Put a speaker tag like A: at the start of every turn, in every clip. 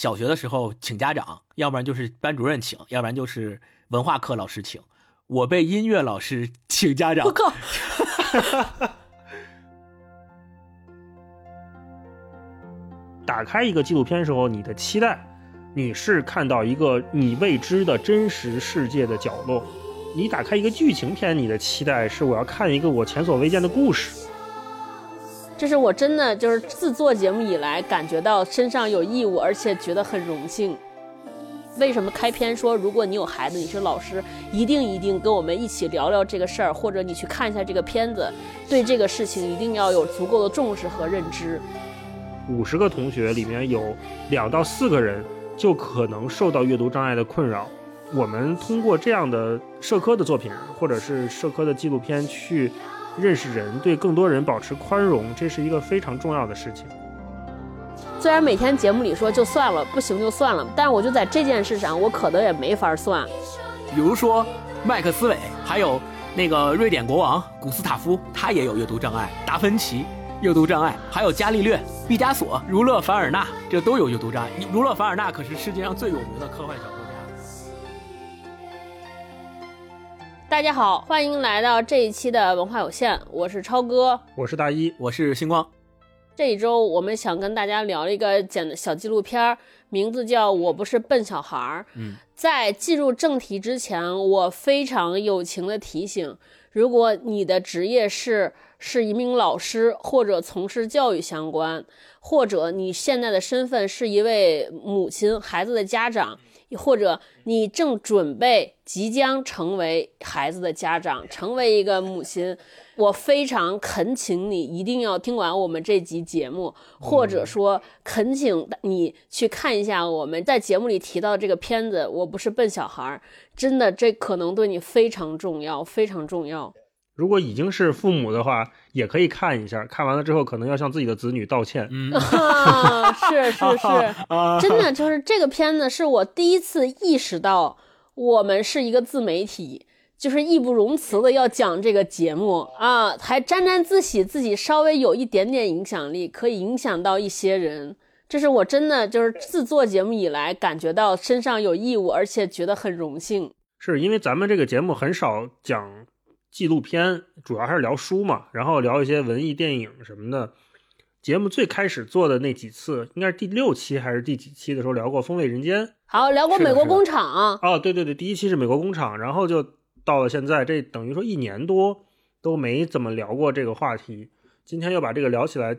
A: 小学的时候请家长，要不然就是班主任请，要不然就是文化课老师请。我被音乐老师 请家长。
B: 我靠！
C: 打开一个纪录片时候，你的期待，你是看到一个你未知的真实世界的角落；你打开一个剧情片，你的期待是我要看一个我前所未见的故事。
B: 这是我真的就是自做节目以来感觉到身上有义务，而且觉得很荣幸。为什么开篇说如果你有孩子，你是老师，一定一定跟我们一起聊聊这个事儿，或者你去看一下这个片子，对这个事情一定要有足够的重视和认知。
C: 五十个同学里面有两到四个人就可能受到阅读障碍的困扰。我们通过这样的社科的作品，或者是社科的纪录片去认识人，对更多人保持宽容，这是一个非常重要的事情。
B: 虽然每天节目里说就算了，不行就算了，但是我就在这件事上，我可能也没法算。
A: 比如说麦克斯韦，还有那个瑞典国王古斯塔夫，他也有阅读障碍。达芬奇。阅读障碍，还有伽利略、毕加索、儒勒·凡尔纳，这都有阅读障碍。儒勒·凡尔纳可是世界上最有名的科幻小说
B: 大家好，欢迎来到这一期的文化有限，我是超哥，
C: 我是大一，
A: 我是星光。
B: 这一周我们想跟大家聊一个简小纪录片，名字叫《我不是笨小孩儿》。
A: 嗯，
B: 在进入正题之前，我非常友情的提醒：如果你的职业是。是一名老师，或者从事教育相关，或者你现在的身份是一位母亲、孩子的家长，或者你正准备即将成为孩子的家长，成为一个母亲，我非常恳请你一定要听完我们这集节目，或者说恳请你去看一下我们在节目里提到这个片子。我不是笨小孩，真的，这可能对你非常重要，非常重要。
C: 如果已经是父母的话，也可以看一下。看完了之后，可能要向自己的子女道歉。
A: 嗯，
B: 是是是，真的就是这个片子是我第一次意识到，我们是一个自媒体，就是义不容辞的要讲这个节目啊，还沾沾自喜自己稍微有一点点影响力，可以影响到一些人。这是我真的就是自做节目以来感觉到身上有义务，而且觉得很荣幸。
C: 是因为咱们这个节目很少讲。纪录片主要还是聊书嘛，然后聊一些文艺电影什么的。节目最开始做的那几次，应该是第六期还是第几期的时候聊过《风味人间》，
B: 好聊过《美国工厂》。
C: 哦，对对对，第一期是《美国工厂》，然后就到了现在，这等于说一年多都没怎么聊过这个话题。今天又把这个聊起来，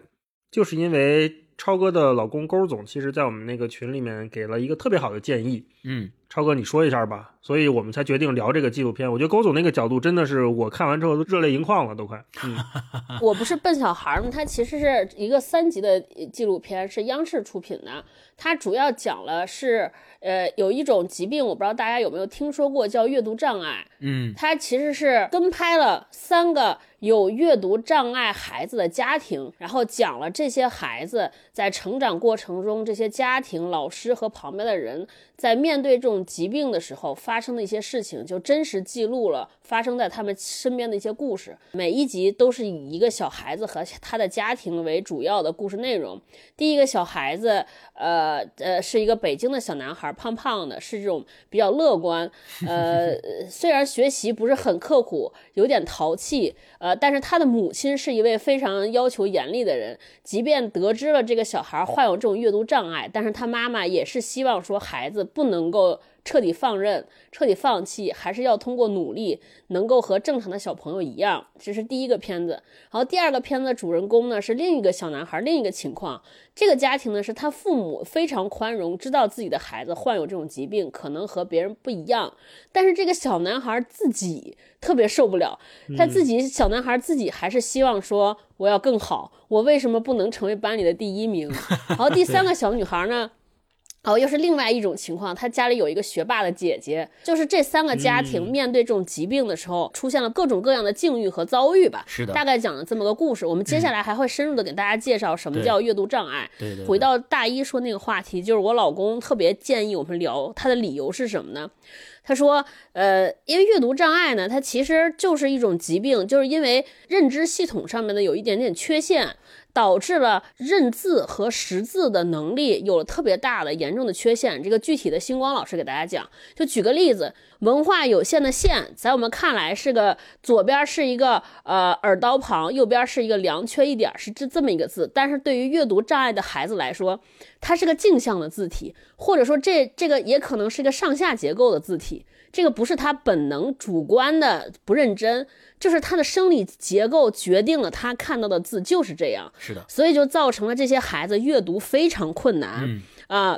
C: 就是因为超哥的老公勾总，其实在我们那个群里面给了一个特别好的建议。
A: 嗯。
C: 超哥，你说一下吧，所以我们才决定聊这个纪录片。我觉得勾总那个角度真的是我看完之后都热泪盈眶了，都快。嗯，
B: 我不是笨小孩吗？它其实是一个三级的纪录片，是央视出品的。它主要讲了是，呃，有一种疾病，我不知道大家有没有听说过，叫阅读障碍。
A: 嗯，
B: 它其实是跟拍了三个。有阅读障碍孩子的家庭，然后讲了这些孩子在成长过程中，这些家庭、老师和旁边的人在面对这种疾病的时候发生的一些事情，就真实记录了发生在他们身边的一些故事。每一集都是以一个小孩子和他的家庭为主要的故事内容。第一个小孩子，呃呃，是一个北京的小男孩，胖胖的，是这种比较乐观，呃，虽然学习不是很刻苦，有点淘气，呃。但是他的母亲是一位非常要求严厉的人，即便得知了这个小孩患有这种阅读障碍，但是他妈妈也是希望说孩子不能够。彻底放任，彻底放弃，还是要通过努力，能够和正常的小朋友一样。这是第一个片子。然后第二个片子主人公呢是另一个小男孩，另一个情况。这个家庭呢是他父母非常宽容，知道自己的孩子患有这种疾病，可能和别人不一样。但是这个小男孩自己特别受不了，他自己小男孩自己还是希望说我要更好，我为什么不能成为班里的第一名？然后第三个小女孩呢？哦，又是另外一种情况，他家里有一个学霸的姐姐，就是这三个家庭面对这种疾病的时候，出现了各种各样的境遇和遭遇吧。
A: 是的，
B: 大概讲了这么个故事。我们接下来还会深入的给大家介绍什么叫阅读障碍。
A: 对对。
B: 回到大一说那个话题，就是我老公特别建议我们聊他的理由是什么呢？他说，呃，因为阅读障碍呢，它其实就是一种疾病，就是因为认知系统上面的有一点点缺陷。导致了认字和识字的能力有了特别大的严重的缺陷。这个具体的，星光老师给大家讲。就举个例子，文化有限的“限”在我们看来是个左边是一个呃耳刀旁，右边是一个良缺一点，是这这么一个字。但是对于阅读障碍的孩子来说，它是个镜像的字体，或者说这这个也可能是一个上下结构的字体。这个不是他本能主观的不认真，就是他的生理结构决定了他看到的字就是这样。
A: 是的，
B: 所以就造成了这些孩子阅读非常困难啊。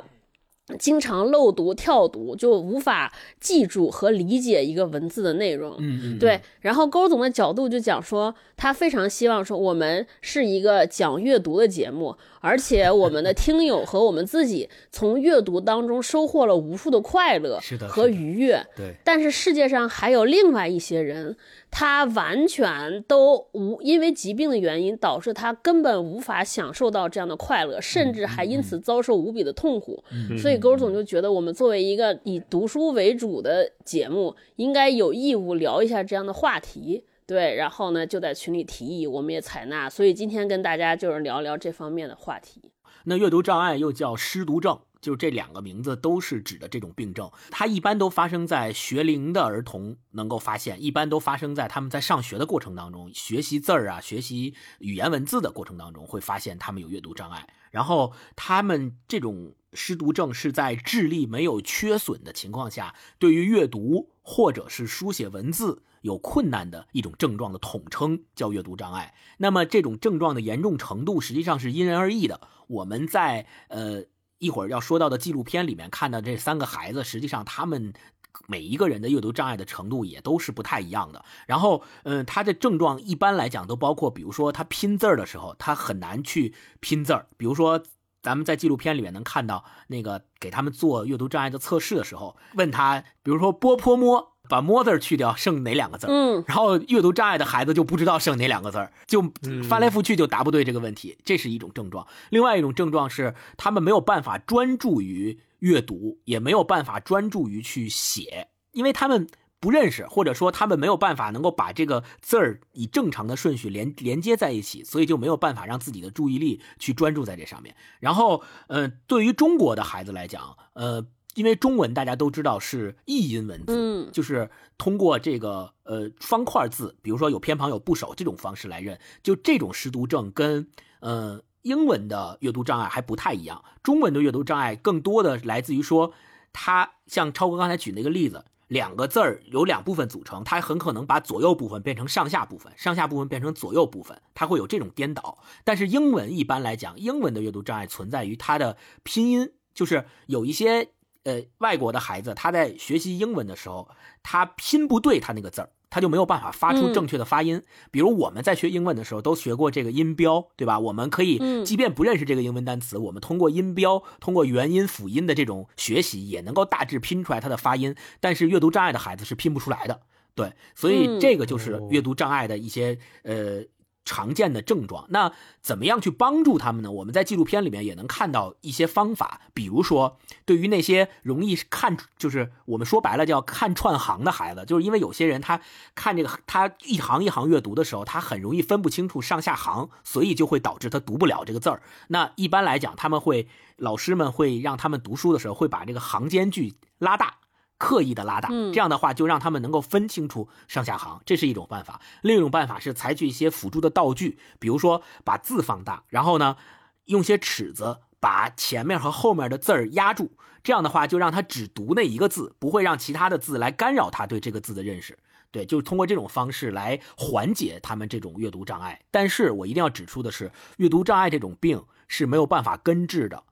B: 经常漏读、跳读，就无法记住和理解一个文字的内容。
A: 嗯嗯，
B: 对。然后勾总的角度就讲说，他非常希望说，我们是一个讲阅读的节目，而且我们的听友和我们自己从阅读当中收获了无数的快乐和愉悦。
A: 对。
B: 但是世界上还有另外一些人。他完全都无因为疾病的原因导致他根本无法享受到这样的快乐，甚至还因此遭受无比的痛苦。所以勾总就觉得我们作为一个以读书为主的节目，应该有义务聊一下这样的话题。对，然后呢就在群里提议，我们也采纳。所以今天跟大家就是聊聊这方面的话题。
A: 那阅读障碍又叫失读症。就这两个名字都是指的这种病症，它一般都发生在学龄的儿童能够发现，一般都发生在他们在上学的过程当中，学习字儿啊，学习语言文字的过程当中会发现他们有阅读障碍。然后他们这种失读症是在智力没有缺损的情况下，对于阅读或者是书写文字有困难的一种症状的统称叫阅读障碍。那么这种症状的严重程度实际上是因人而异的。我们在呃。一会儿要说到的纪录片里面看到这三个孩子，实际上他们每一个人的阅读障碍的程度也都是不太一样的。然后，嗯，他的症状一般来讲都包括，比如说他拼字儿的时候，他很难去拼字儿。比如说，咱们在纪录片里面能看到那个给他们做阅读障碍的测试的时候，问他，比如说波泼摸。把“ mo 字去掉，剩哪两个字？
B: 嗯，
A: 然后阅读障碍的孩子就不知道剩哪两个字就翻来覆去就答不对这个问题，这是一种症状。另外一种症状是他们没有办法专注于阅读，也没有办法专注于去写，因为他们不认识，或者说他们没有办法能够把这个字儿以正常的顺序连连接在一起，所以就没有办法让自己的注意力去专注在这上面。然后，嗯，对于中国的孩子来讲，呃。因为中文大家都知道是译音文字，就是通过这个呃方块字，比如说有偏旁有部首这种方式来认。就这种识读症跟呃英文的阅读障碍还不太一样。中文的阅读障碍更多的来自于说，它像超哥刚才举那个例子，两个字儿有两部分组成，它很可能把左右部分变成上下部分，上下部分变成左右部分，它会有这种颠倒。但是英文一般来讲，英文的阅读障碍存在于它的拼音，就是有一些。呃，外国的孩子他在学习英文的时候，他拼不对他那个字儿，他就没有办法发出正确的发音。比如我们在学英文的时候都学过这个音标，对吧？我们可以，即便不认识这个英文单词，我们通过音标、通过元音辅音的这种学习，也能够大致拼出来它的发音。但是阅读障碍的孩子是拼不出来的，对，所以这个就是阅读障碍的一些呃。常见的症状，那怎么样去帮助他们呢？我们在纪录片里面也能看到一些方法，比如说，对于那些容易看，就是我们说白了叫看串行的孩子，就是因为有些人他看这个他一行一行阅读的时候，他很容易分不清楚上下行，所以就会导致他读不了这个字儿。那一般来讲，他们会老师们会让他们读书的时候，会把这个行间距拉大。刻意的拉大，这样的话就让他们能够分清楚上下行，这是一种办法。另一种办法是采取一些辅助的道具，比如说把字放大，然后呢，用些尺子把前面和后面的字儿压住，这样的话就让他只读那一个字，不会让其他的字来干扰他对这个字的认识。对，就是通过这种方式来缓解他们这种阅读障碍。但是我一定要指出的是，阅读障碍这种病是没有办法根治的。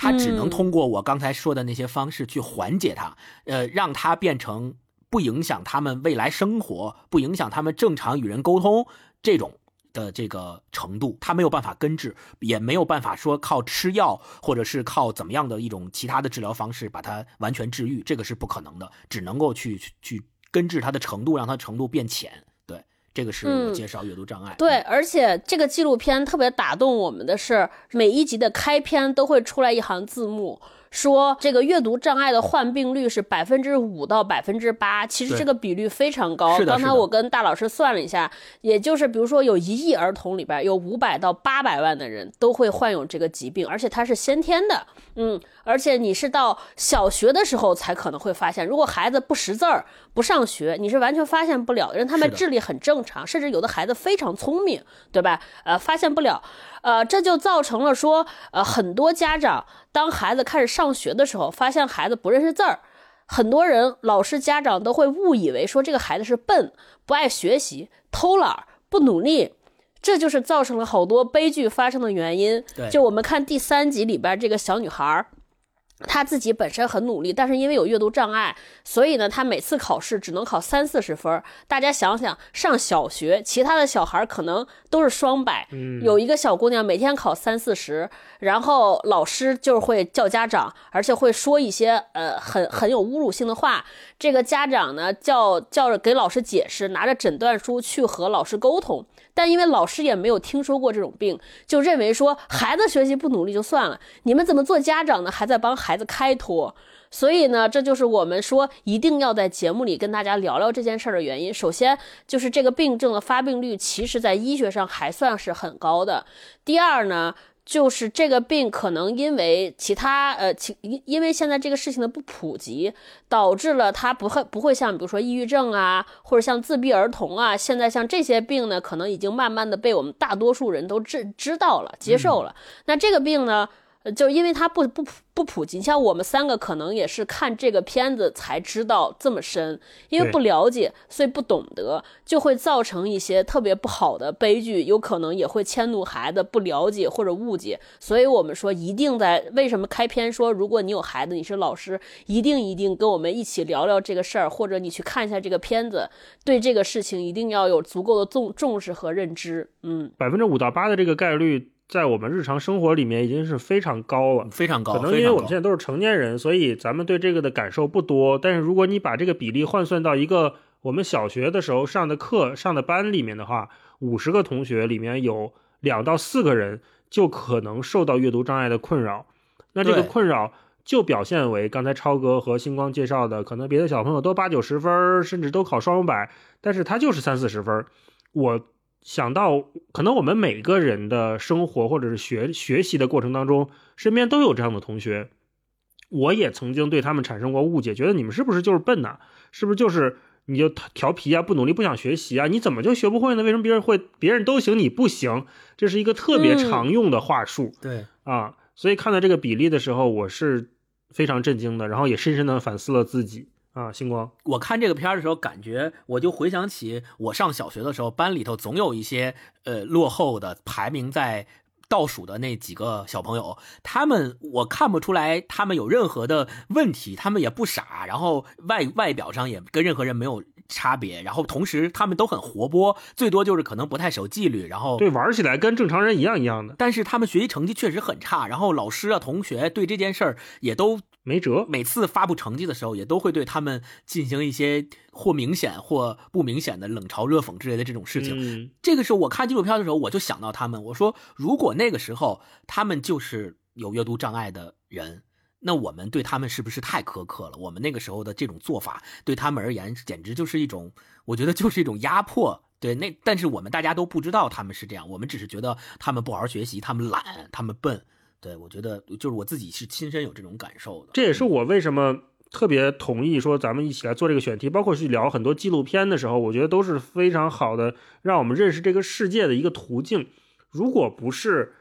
A: 他只能通过我刚才说的那些方式去缓解他，呃，让他变成不影响他们未来生活、不影响他们正常与人沟通这种的这个程度。他没有办法根治，也没有办法说靠吃药或者是靠怎么样的一种其他的治疗方式把它完全治愈，这个是不可能的，只能够去去根治它的程度，让它程度变浅。这个是我介绍阅读障碍。
B: 对，而且这个纪录片特别打动我们的是，每一集的开篇都会出来一行字幕，说这个阅读障碍的患病率是百分之五到百分之八，其实这个比率非常高。刚才我跟大老师算了一下，也就是比如说有一亿儿童里边有五百到八百万的人都会患有这个疾病，而且它是先天的。嗯，而且你是到小学的时候才可能会发现，如果孩子不识字儿、不上学，你是完全发现不了的。人他们智力很正常，甚至有的孩子非常聪明，对吧？呃，发现不了，呃，这就造成了说，呃，很多家长当孩子开始上学的时候，发现孩子不认识字儿。很多人、老师、家长都会误以为说这个孩子是笨、不爱学习、偷懒儿、不努力，这就是造成了好多悲剧发生的原因。
A: 对
B: 就我们看第三集里边这个小女孩儿。她自己本身很努力，但是因为有阅读障碍，所以呢，他每次考试只能考三四十分。大家想想，上小学，其他的小孩可能都是双百，有一个小姑娘每天考三四十，然后老师就会叫家长，而且会说一些呃很很有侮辱性的话。这个家长呢，叫叫着给老师解释，拿着诊断书去和老师沟通。但因为老师也没有听说过这种病，就认为说孩子学习不努力就算了，你们怎么做家长呢？还在帮孩子开脱。所以呢，这就是我们说一定要在节目里跟大家聊聊这件事儿的原因。首先就是这个病症的发病率，其实在医学上还算是很高的。第二呢，就是这个病可能因为其他呃其因因为现在这个事情的不普及，导致了它不会不会像比如说抑郁症啊，或者像自闭儿童啊，现在像这些病呢，可能已经慢慢的被我们大多数人都知知道了、接受了。那这个病呢？呃就因为它不不普不普及，像我们三个可能也是看这个片子才知道这么深，因为不了解，所以不懂得，就会造成一些特别不好的悲剧，有可能也会迁怒孩子不了解或者误解。所以我们说，一定在为什么开篇说，如果你有孩子，你是老师，一定一定跟我们一起聊聊这个事儿，或者你去看一下这个片子，对这个事情一定要有足够的重重视和认知。嗯，
C: 百分之五到八的这个概率，在我们日常生活里面已经是非常高了。
A: 非常高，
C: 可能因为我们现在都是成年人，所以咱们对这个的感受不多。但是如果你把这个比例换算到一个我们小学的时候上的课、上的班里面的话，五十个同学里面有两到四个人就可能受到阅读障碍的困扰。那这个困扰就表现为刚才超哥和星光介绍的，可能别的小朋友都八九十分，甚至都考双百，但是他就是三四十分。我想到，可能我们每个人的生活或者是学学习的过程当中，身边都有这样的同学。我也曾经对他们产生过误解，觉得你们是不是就是笨呐、是不是就是你就调皮啊，不努力，不想学习啊？你怎么就学不会呢？为什么别人会，别人都行，你不行？这是一个特别
B: 嗯
C: 常用的话术、
A: 对，
C: 啊。所以看到这个比例的时候，我是非常震惊的，然后也深深的反思了自己啊。星光，
A: 我看这个片儿的时候，感觉我就回想起我上小学的时候，班里头总有一些呃落后的，排名在倒数的那几个小朋友，他们我看不出来他们有任何的问题，他们也不傻，然后外外表上也跟任何人没有差别，然后同时他们都很活泼，最多就是可能不太守纪律，然后
C: 对，玩起来跟正常人一样一样的，
A: 但是他们学习成绩确实很差，然后老师啊、同学对这件事儿也都
C: 没辙。
A: 每次发布成绩的时候，也都会对他们进行一些或明显或不明显的冷嘲热讽之类的这种事情。
C: 嗯，
A: 这个时候我看纪录片的时候，我就想到他们，我说如果那个时候他们就是有阅读障碍的人。那我们对他们是不是太苛刻了？我们那个时候的这种做法，对他们而言简直就是一种，我觉得就是一种压迫。对，那但是我们大家都不知道他们是这样，我们只是觉得他们不好好学习，他们懒，他们笨。对我觉得就是我自己是亲身有这种感受的。
C: 这也是我为什么特别同意说咱们一起来做这个选题，包括去聊很多纪录片的时候，我觉得都是非常好的，让我们认识这个世界的一个途径。如果不是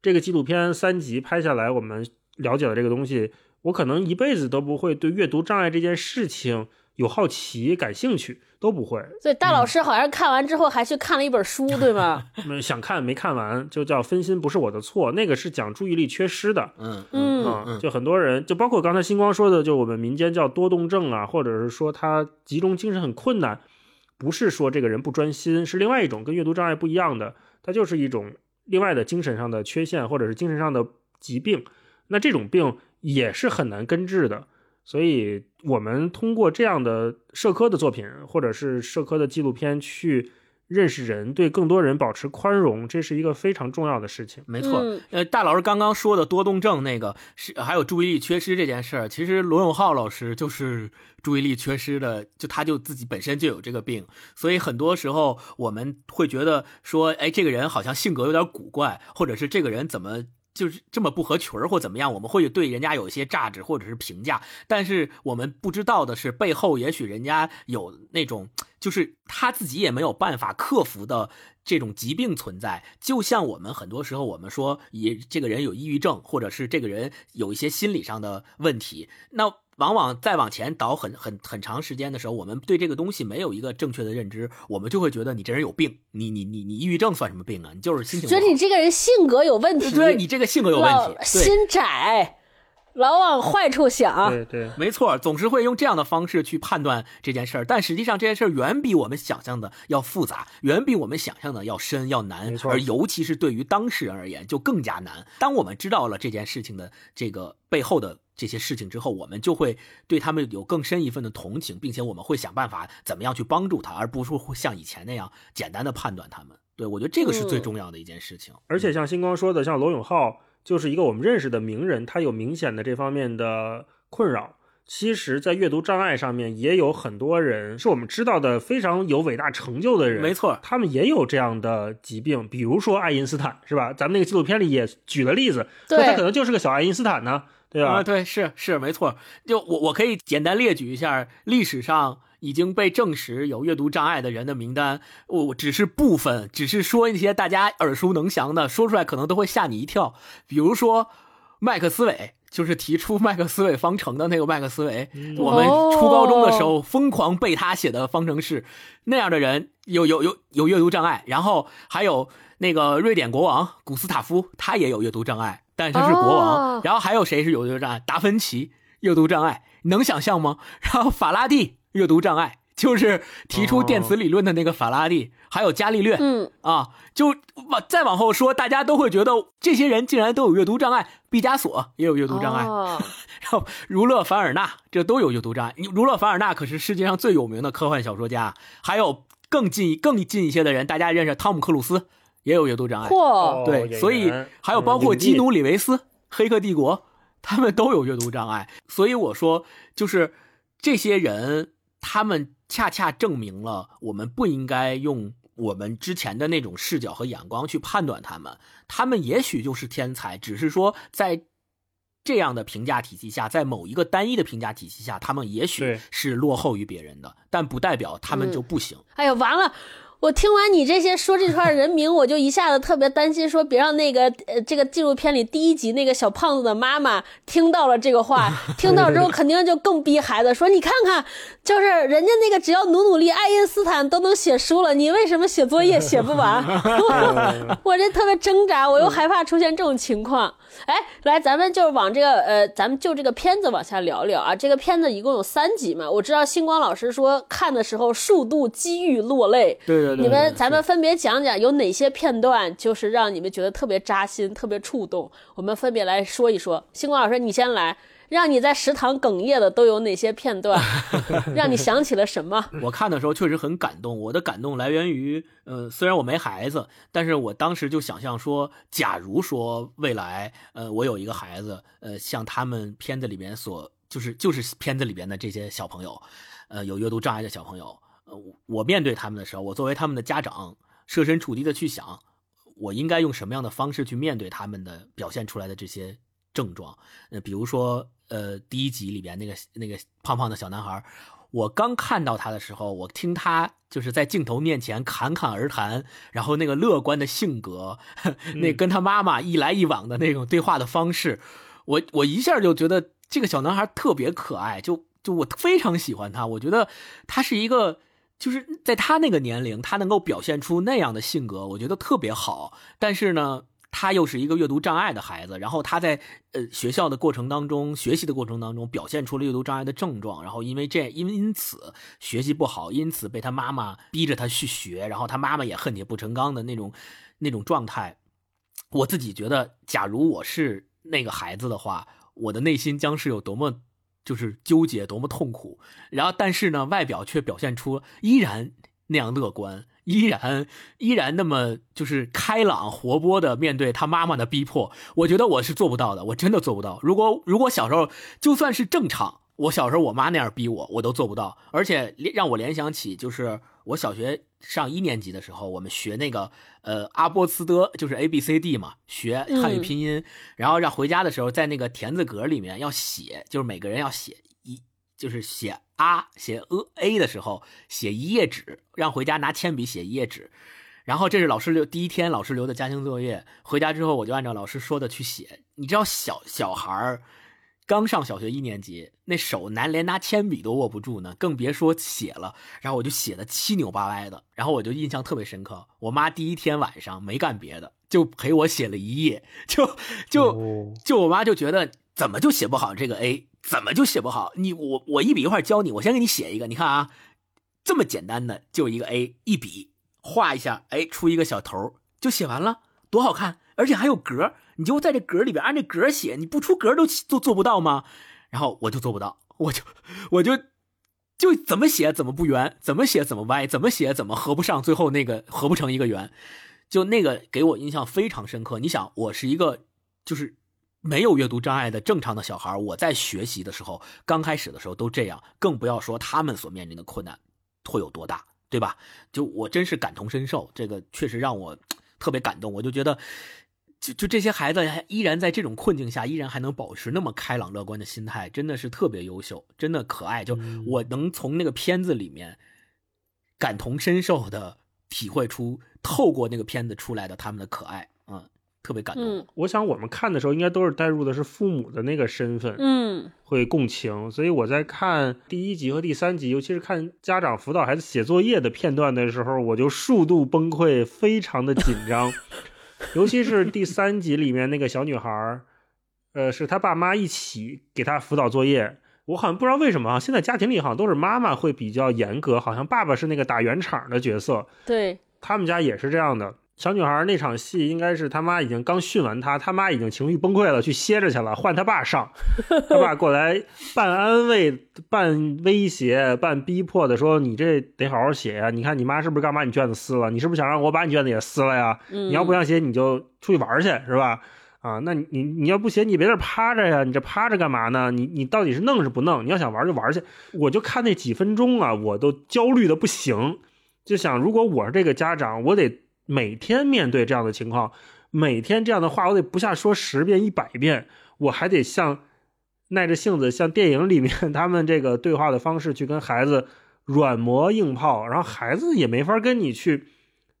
C: 这个纪录片三集拍下来，我们了解了这个东西，我可能一辈子都不会对阅读障碍这件事情有好奇、感兴趣，都不会。
B: 所以大老师好像看完之后还去看了一本书，对吗？
C: 嗯想看没看完，就叫分心不是我的错，那个是讲注意力缺失的。
A: 嗯
B: 嗯
C: 啊、
A: 嗯
C: 就很多人，就包括刚才星光说的，就我们民间叫多动症啊，或者是说他集中精神很困难，不是说这个人不专心，是另外一种跟阅读障碍不一样的，它就是一种另外的精神上的缺陷，或者是精神上的疾病。那这种病也是很难根治的，所以我们通过这样的社科的作品，或者是社科的纪录片去认识人，对更多人保持宽容，这是一个非常重要的事情。
A: 没错，
B: 嗯
A: 呃，大老师刚刚说的多动症那个是还有注意力缺失这件事儿，其实罗永浩老师就是注意力缺失的，就他就自己本身就有这个病，所以很多时候我们会觉得说，哎，这个人好像性格有点古怪，或者是这个人怎么。就是这么不合群儿或怎么样，我们会对人家有一些价值或者是评价，但是我们不知道的是，背后也许人家有那种，就是他自己也没有办法克服的这种疾病存在。就像我们很多时候我们说，也这个人有抑郁症，或者是这个人有一些心理上的问题，那往往再往前倒很很很长时间的时候，我们对这个东西没有一个正确的认知，我们就会觉得你这人有病，你你你你抑郁症算什么病啊？你就是心情。
B: 觉得你这个人性格有问题，
A: 对你这个性格有问题，
B: 心窄，老往坏处想。
C: 对对，
A: 没错，总是会用这样的方式去判断这件事儿，但实际上这件事儿远比我们想象的要复杂，远比我们想象的要深要难
C: 没，错
A: 而尤其是对于当事人而言就更加难。当我们知道了这件事情的这个背后的这些事情之后，我们就会对他们有更深一份的同情，并且我们会想办法怎么样去帮助他，而不是会像以前那样简单的判断他们。对我觉得这个是最
B: 嗯
A: 重要的一件事情。
C: 而且像星光说的，像罗永浩就是一个我们认识的名人，他有明显的这方面的困扰。其实，在阅读障碍上面，也有很多人是我们知道的非常有伟大成就的人，
A: 没错
C: 他们也有这样的疾病，比如说爱因斯坦，是吧？咱们那个纪录片里也举了例子，说他可，能就是个小爱因斯坦呢，对吧？
A: 啊，对，是是没错。就我我可以简单列举一下历史上已经被证实有阅读障碍的人的名单，我我只是部分，只是说一些大家耳熟能详的，说出来可能都会吓你一跳。比如说麦克斯韦，就是提出麦克斯韦方程的那个麦克斯韦，我们初高中的时候疯狂背他写的方程式，那样的人有有有有阅读障碍，然后还有那个瑞典国王古斯塔夫，他也有阅读障碍，但他是国王。
B: 哦
A: 然后还有谁是有阅读障碍？达芬奇阅读障碍，能想象吗？然后法拉第阅读障碍，就是提出电磁理论的那个法拉第，还有伽利略，
B: 嗯，
A: 啊，就往再往后说，大家都会觉得这些人竟然都有阅读障碍。毕加索也有阅读障碍，
B: 哦
A: 然后儒勒·凡尔纳这都有阅读障碍。儒勒·凡尔纳可是世界上最有名的科幻小说家，还有更近更近一些的人，大家认识汤姆·克鲁斯也有阅读障碍。
B: 嚯，
A: 对，所以还有包括
C: 嗯
A: 基努·里维斯，《黑客帝国》，他们都有阅读障碍。所以我说，就是这些人，他们恰恰证明了我们不应该用我们之前的那种视角和眼光去判断他们。他们也许就是天才，只是说在。这样的评价体系下，在某一个单一的评价体系下，他们也许是落后于别人的，但不代表他们就不行。
B: 哎呀，完了！我听完你这些说这串人名，我就一下子特别担心，说别让那个呃这个纪录片里第一集那个小胖子的妈妈听到了这个话，听到之后 肯定就更逼孩子说，你看看，就是人家那个只要努努力，爱因斯坦都能写书了，你为什么写作业写不完？我这特别挣扎，我又害怕出现这种情况。哎，来，咱们就是往这个呃，咱们就这个片子往下聊聊啊。这个片子一共有三集嘛，我知道星光老师说看的时候数度机遇落泪。
A: 对对对，
B: 你们咱们分别讲讲有哪些片段，就是让你们觉得特别扎心、特别触动。我们分别来说一说。星光老师，你先来，让你在食堂哽咽的都有哪些片段？让你想起了什么？
A: 我看的时候确实很感动，我的感动来源于，呃，虽然我没孩子，但是我当时就想象说，假如说未来，呃，我有一个孩子，呃，像他们片子里面所，就是就是片子里边的这些小朋友，呃，有阅读障碍的小朋友，呃，我我面对他们的时候，我作为他们的家长，设身处地的去想，我应该用什么样的方式去面对他们的表现出来的这些症状，呃，比如说，呃，第一集里边那个那个胖胖的小男孩。我刚看到他的时候，我听他就是在镜头面前侃侃而谈，然后那个乐观的性格，那跟他妈妈一来一往的那种对话的方式，我我一下就觉得这个小男孩特别可爱，就就我非常喜欢他，我觉得他是一个。就是在他那个年龄，他能够表现出那样的性格，我觉得特别好。但是呢，他又是一个阅读障碍的孩子，然后他在呃学校的过程当中，学习的过程当中表现出了阅读障碍的症状，然后因为这因因此学习不好，因此被他妈妈逼着他去学，然后他妈妈也恨铁不成钢的那种那种状态。我自己觉得，假如我是那个孩子的话，我的内心将是有多么就是纠结，多么痛苦。然后，但是呢，外表却表现出依然那样乐观，依然依然那么就是开朗活泼的面对他妈妈的逼迫。我觉得我是做不到的，我真的做不到。如果如果小时候就算是正常，我小时候我妈那样逼我，我都做不到。而且让我联想起就是我小学上一年级的时候，我们学那个呃阿波茨德，就是 A B C D 嘛，学汉语拼音，然后让回家的时候在那个田字格里面要写，就是每个人要写一，就是写。啊，写呃 a 的时候写一页纸，让回家拿铅笔写一页纸，然后这是老师留第一天老师留的家庭作业。回家之后我就按照老师说的去写。你知道小小孩儿刚上小学一年级，那手难连拿铅笔都握不住呢，更别说写了。然后我就写的七扭八歪的，然后我就印象特别深刻。我妈第一天晚上没干别的，就陪我写了一页，就就就我妈就觉得怎么就写不好这个 a。怎么就写不好？你我我一笔一画教你，我先给你写一个。你看啊，这么简单的就一个 A，一笔画一下，哎，出一个小头就写完了，多好看！而且还有格，你就在这格里边按这格写，你不出格都都做不到吗？然后我就做不到，我就我就就怎么写怎么不圆，怎么写怎么歪，怎么写怎么合不上，最后那个合不成一个圆，就那个给我印象非常深刻。你想，我是一个就是。没有阅读障碍的正常的小孩，我在学习的时候，刚开始的时候都这样，更不要说他们所面临的困难会有多大，对吧？就我真是感同身受，这个确实让我 特别感动。我就觉得，就就这些孩子依然在这种困境下，依然还能保持那么开朗乐观的心态，真的是特别优秀，真的可爱。就我能从那个片子里面感同身受的体会出，透过那个片子出来的他们的可爱。特别感动。
C: 我想我们看的时候，应该都是带入的是父母的那个身份，
B: 嗯，
C: 会共情。所以我在看第一集和第三集，尤其是看家长辅导孩子写作业的片段的时候，我就数度崩溃，非常的紧张。尤其是第三集里面那个小女孩，呃，是她爸妈一起给她辅导作业。我好像不知道为什么啊，现在家庭里好像都是妈妈会比较严格，好像爸爸是那个打圆场的角色。
B: 对，
C: 他们家也是这样的。小女孩那场戏应该是他妈已经刚训完她，他妈已经情绪崩溃了，去歇着去了，换他爸上。他爸过来半安慰、半威胁、半逼迫的说：“你这得好好写呀！你看你妈是不是刚把你卷子撕了？你是不是想让我把你卷子也撕了呀？你要不想写，你就出去玩去，是吧？啊，那你你你要不写，你别这趴着呀！你这趴着干嘛呢？你你到底是弄是不弄？你要想玩就玩去。我就看那几分钟啊，我都焦虑的不行，就想如果我是这个家长，我得。每天面对这样的情况，每天这样的话，我得不下说十遍一百遍，我还得像耐着性子，像电影里面他们这个对话的方式去跟孩子软磨硬泡，然后孩子也没法跟你去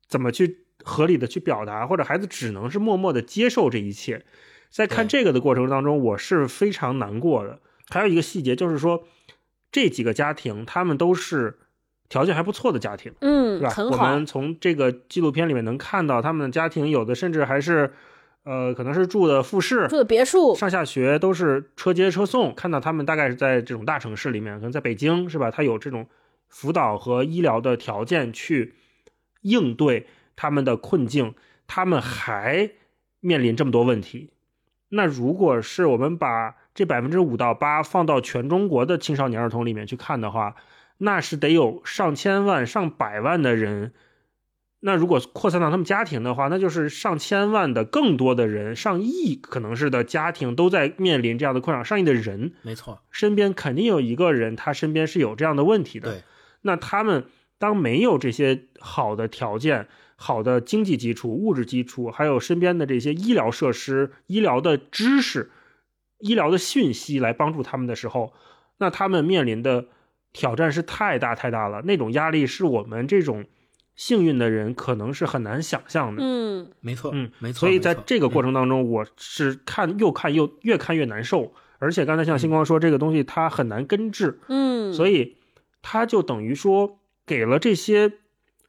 C: 怎么去合理的去表达，或者孩子只能是默默的接受这一切。在看这个的过程当中，我是非常难过的。还有一个细节就是说，这几个家庭他们都是。条件还不错的家庭，
B: 嗯，
C: 是吧？我们从这个纪录片里面能看到，他们的家庭有的甚至还是，呃，可能是住的复式，
B: 住的别墅，
C: 上下学都是车接车送。看到他们大概是在这种大城市里面，可能在北京，是吧？他有这种辅导和医疗的条件去应对他们的困境，他们还面临这么多问题。那如果是我们把这百分之五到八放到全中国的青少年儿童里面去看的话，那是得有上千万、上百万的人，那如果扩散到他们家庭的话，那就是上千万的更多的人，上亿可能是的家庭都在面临这样的困扰，上亿的人，
A: 没错，
C: 身边肯定有一个人，他身边是有这样的问题的。
A: 对，
C: 那他们当没有这些好的条件、好的经济基础、物质基础，还有身边的这些医疗设施、医疗的知识、医疗的讯息来帮助他们的时候，那他们面临的。挑战是太大太大了，那种压力是我们这种幸运的人可能是很难想象的。
B: 嗯，
A: 没错，
C: 嗯，
A: 没错。
C: 所以在这个过程当中，我是看又看又越看越难受，而且刚才像星光说，这个东西它很难根治。
B: 嗯，
C: 所以它就等于说给了这些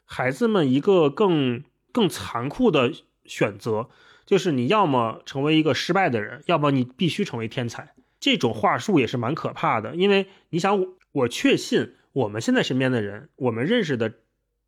C: 孩子们一个更更残酷的选择，就是你要么成为一个失败的人，要么你必须成为天才。这种话术也是蛮可怕的，因为你想我。确信，我们现在身边的人，我们认识的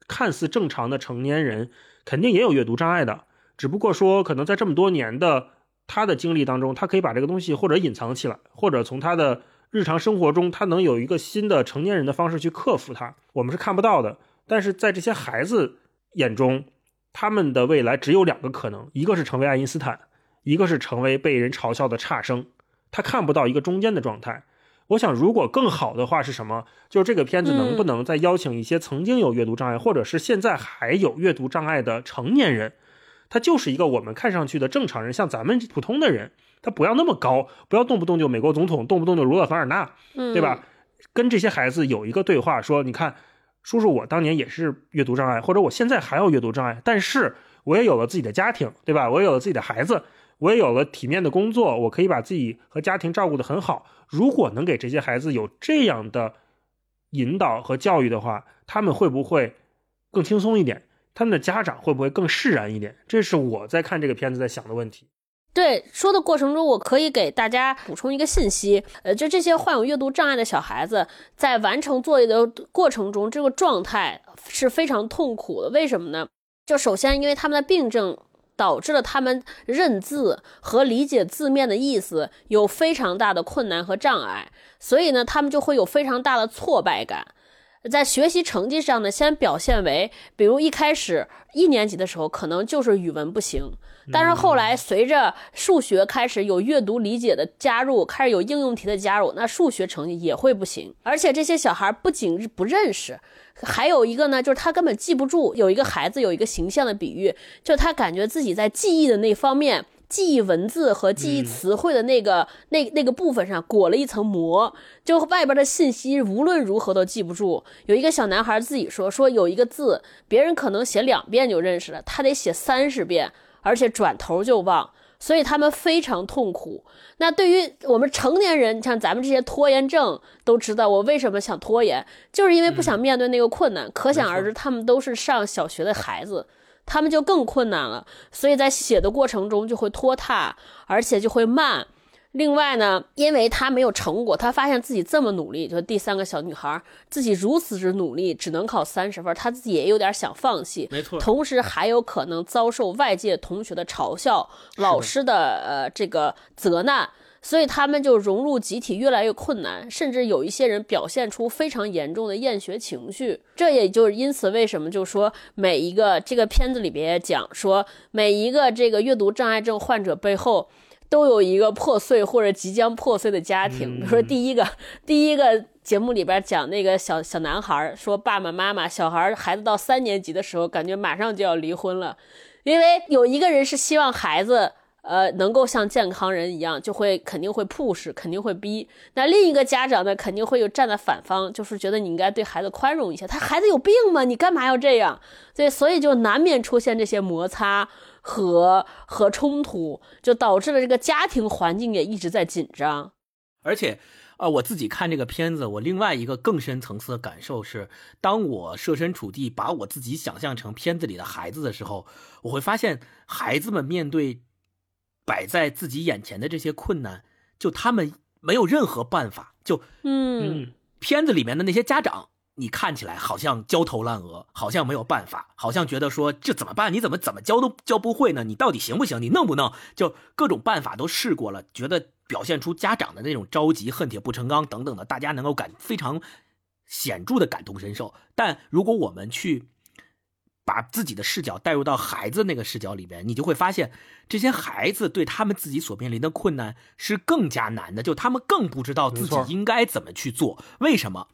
C: 看似正常的成年人，肯定也有阅读障碍的。只不过说，可能在这么多年的他的经历当中，他可以把这个东西或者隐藏起来，或者从他的日常生活中，他能有一个新的成年人的方式去克服它。我们是看不到的，但是在这些孩子眼中，他们的未来只有两个可能，一个是成为爱因斯坦，一个是成为被人嘲笑的差生。他看不到一个中间的状态。我想，如果更好的话是什么？就是这个片子能不能再邀请一些曾经有阅读障碍，或者是现在还有阅读障碍的成年人，他就是一个我们看上去的正常人，像咱们普通的人，他不要那么高，不要动不动就美国总统，动不动就罗勒凡尔纳，对吧？跟这些孩子有一个对话，说：“你看，叔叔，我当年也是阅读障碍，或者我现在还有阅读障碍，但是我也有了自己的家庭，对吧？我也有了自己的孩子。”我也有了体面的工作，我可以把自己和家庭照顾得很好。如果能给这些孩子有这样的引导和教育的话，他们会不会更轻松一点？他们的家长会不会更释然一点？这是我在看这个片子在想的问题。
B: 对，说的过程中，我可以给大家补充一个信息，呃，就这些患有阅读障碍的小孩子，在完成作业的过程中，这个状态是非常痛苦的。为什么呢？就首先，因为他们的病症。导致了他们认字和理解字面的意思有非常大的困难和障碍，所以呢，他们就会有非常大的挫败感。在学习成绩上呢，先表现为，比如一开始一年级的时候，可能就是语文不行，但是后来随着数学开始有阅读理解的加入，开始有应用题的加入，那数学成绩也会不行。而且这些小孩不仅不认识。还有一个呢，就是他根本记不住。有一个孩子有一个形象的比喻，就他感觉自己在记忆的那方面，记忆文字和记忆词汇的那个那那个部分上裹了一层膜，就外边的信息无论如何都记不住。有一个小男孩自己说，说有一个字，别人可能写两遍就认识了，他得写三十遍，而且转头就忘。所以他们非常痛苦。那对于我们成年人，像咱们这些拖延症，都知道我为什么想拖延，就是因为不想面对那个困难。可想而知，他们都是上小学的孩子，他们就更困难了。所以在写的过程中就会拖沓，而且就会慢。另外呢，因为他没有成果，他发现自己这么努力，就第三个小女孩自己如此之努力，只能考三十分，她自己也有点想放弃。
A: 没错，
B: 同时还有可能遭受外界同学的嘲笑、老师的呃这个责难，所以他们就融入集体越来越困难，甚至有一些人表现出非常严重的厌学情绪。这也就是因此为什么就说每一个这个片子里边讲说每一个这个阅读障碍症患者背后。都有一个破碎或者即将破碎的家庭。比如说，第一个，第一个节目里边讲那个小小男孩说，爸爸妈妈，小孩孩子到三年级的时候，感觉马上就要离婚了，因为有一个人是希望孩子，呃，能够像健康人一样，就会肯定会 push，肯定会逼。那另一个家长呢，肯定会有站在反方，就是觉得你应该对孩子宽容一些，他孩子有病吗？你干嘛要这样？对，所以就难免出现这些摩擦。和和冲突，就导致了这个家庭环境也一直在紧张。
A: 而且，呃，我自己看这个片子，我另外一个更深层次的感受是，当我设身处地把我自己想象成片子里的孩子的时候，我会发现孩子们面对摆在自己眼前的这些困难，就他们没有任何办法。就
B: 嗯，
A: 片子里面的那些家长。你看起来好像焦头烂额，好像没有办法，好像觉得说这怎么办？你怎么怎么教都教不会呢？你到底行不行？你弄不弄？就各种办法都试过了，觉得表现出家长的那种着急、恨铁不成钢等等的，大家能够感非常显著的感同身受。但如果我们去把自己的视角带入到孩子那个视角里边，你就会发现，这些孩子对他们自己所面临的困难是更加难的，就他们更不知道自己应该怎么去做。为什么？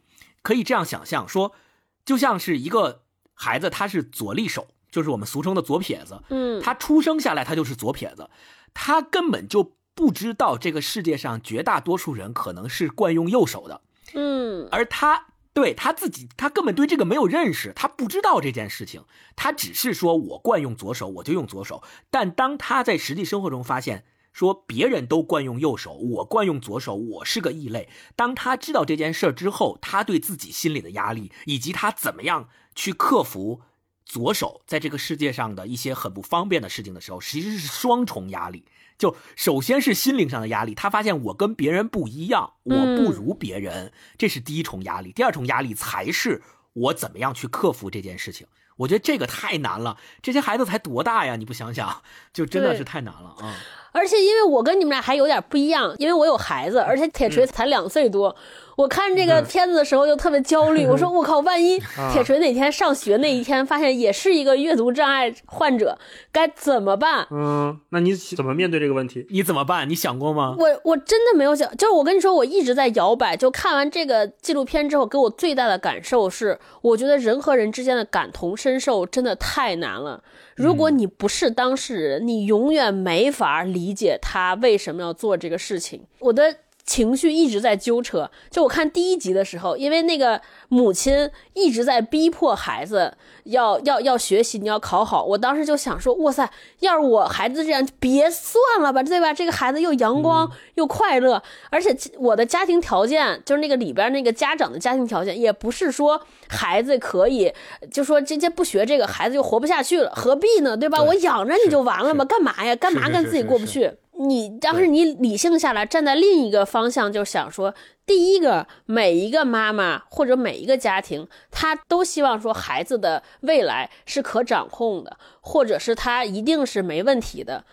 A: 可以这样想象说，就像是一个孩子，他是左利手，就是我们俗称的左撇子。
B: 嗯，
A: 他出生下来他就是左撇子，他根本就不知道这个世界上绝大多数人可能是惯用右手的。
B: 嗯，
A: 而他对他自己，他根本对这个没有认识，他不知道这件事情，他只是说我惯用左手，我就用左手。但当他在实际生活中发现，说别人都惯用右手，我惯用左手，我是个异类。当他知道这件事之后，他对自己心里的压力，以及他怎么样去克服左手在这个世界上的一些很不方便的事情的时候，其实是双重压力。就首先是心灵上的压力，他发现我跟别人不一样，我不如别人，这是第一重压力。第二重压力才是我怎么样去克服这件事情。我觉得这个太难了，这些孩子才多大呀？你不想想，就真的是太难了啊！
B: 而且因为我跟你们俩还有点不一样，因为我有孩子，而且铁锤才两岁多。我看这个片子的时候就特别焦虑，我说 我靠，万一铁锤哪天上学那一天发现也是一个阅读障碍患者，该怎么办？
C: 嗯，那你怎么面对这个问题？
A: 你怎么办？你想过吗？
B: 我我真的没有想，就是我跟你说，我一直在摇摆。就看完这个纪录片之后，给我最大的感受是，我觉得人和人之间的感同身受真的太难了。如果你不是当事人，你永远没法理解他为什么要做这个事情。我的。情绪一直在纠扯。就我看第一集的时候，因为那个母亲一直在逼迫孩子要要要学习，你要考好。我当时就想说，哇塞，要是我孩子这样，别算了吧，对吧？这个孩子又阳光又快乐，而且我的家庭条件，就是那个里边那个家长的家庭条件，也不是说孩子可以，就说这这不学这个孩子就活不下去了，何必呢？对吧？我养着你就完了吗？干嘛呀？干嘛跟自己过不去？你当时你理性下来，站在另一个方向，就想说，第一个，每一个妈妈或者每一个家庭，他都希望说孩子的未来是可掌控的，或者是他一定是没问题的。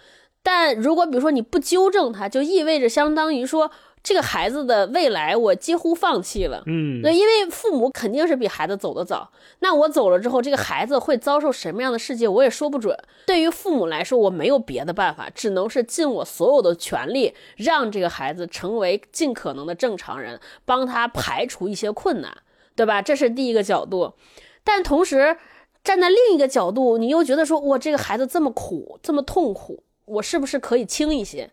B: 但如果比如说你不纠正他，就意味着相当于说。这个孩子的未来，我几乎放弃了。
C: 嗯，
B: 对，因为父母肯定是比孩子走得早。那我走了之后，这个孩子会遭受什么样的世界，我也说不准。对于父母来说，我没有别的办法，只能是尽我所有的全力，让这个孩子成为尽可能的正常人，帮他排除一些困难，对吧？这是第一个角度。但同时，站在另一个角度，你又觉得说，我这个孩子这么苦，这么痛苦，我是不是可以轻一些？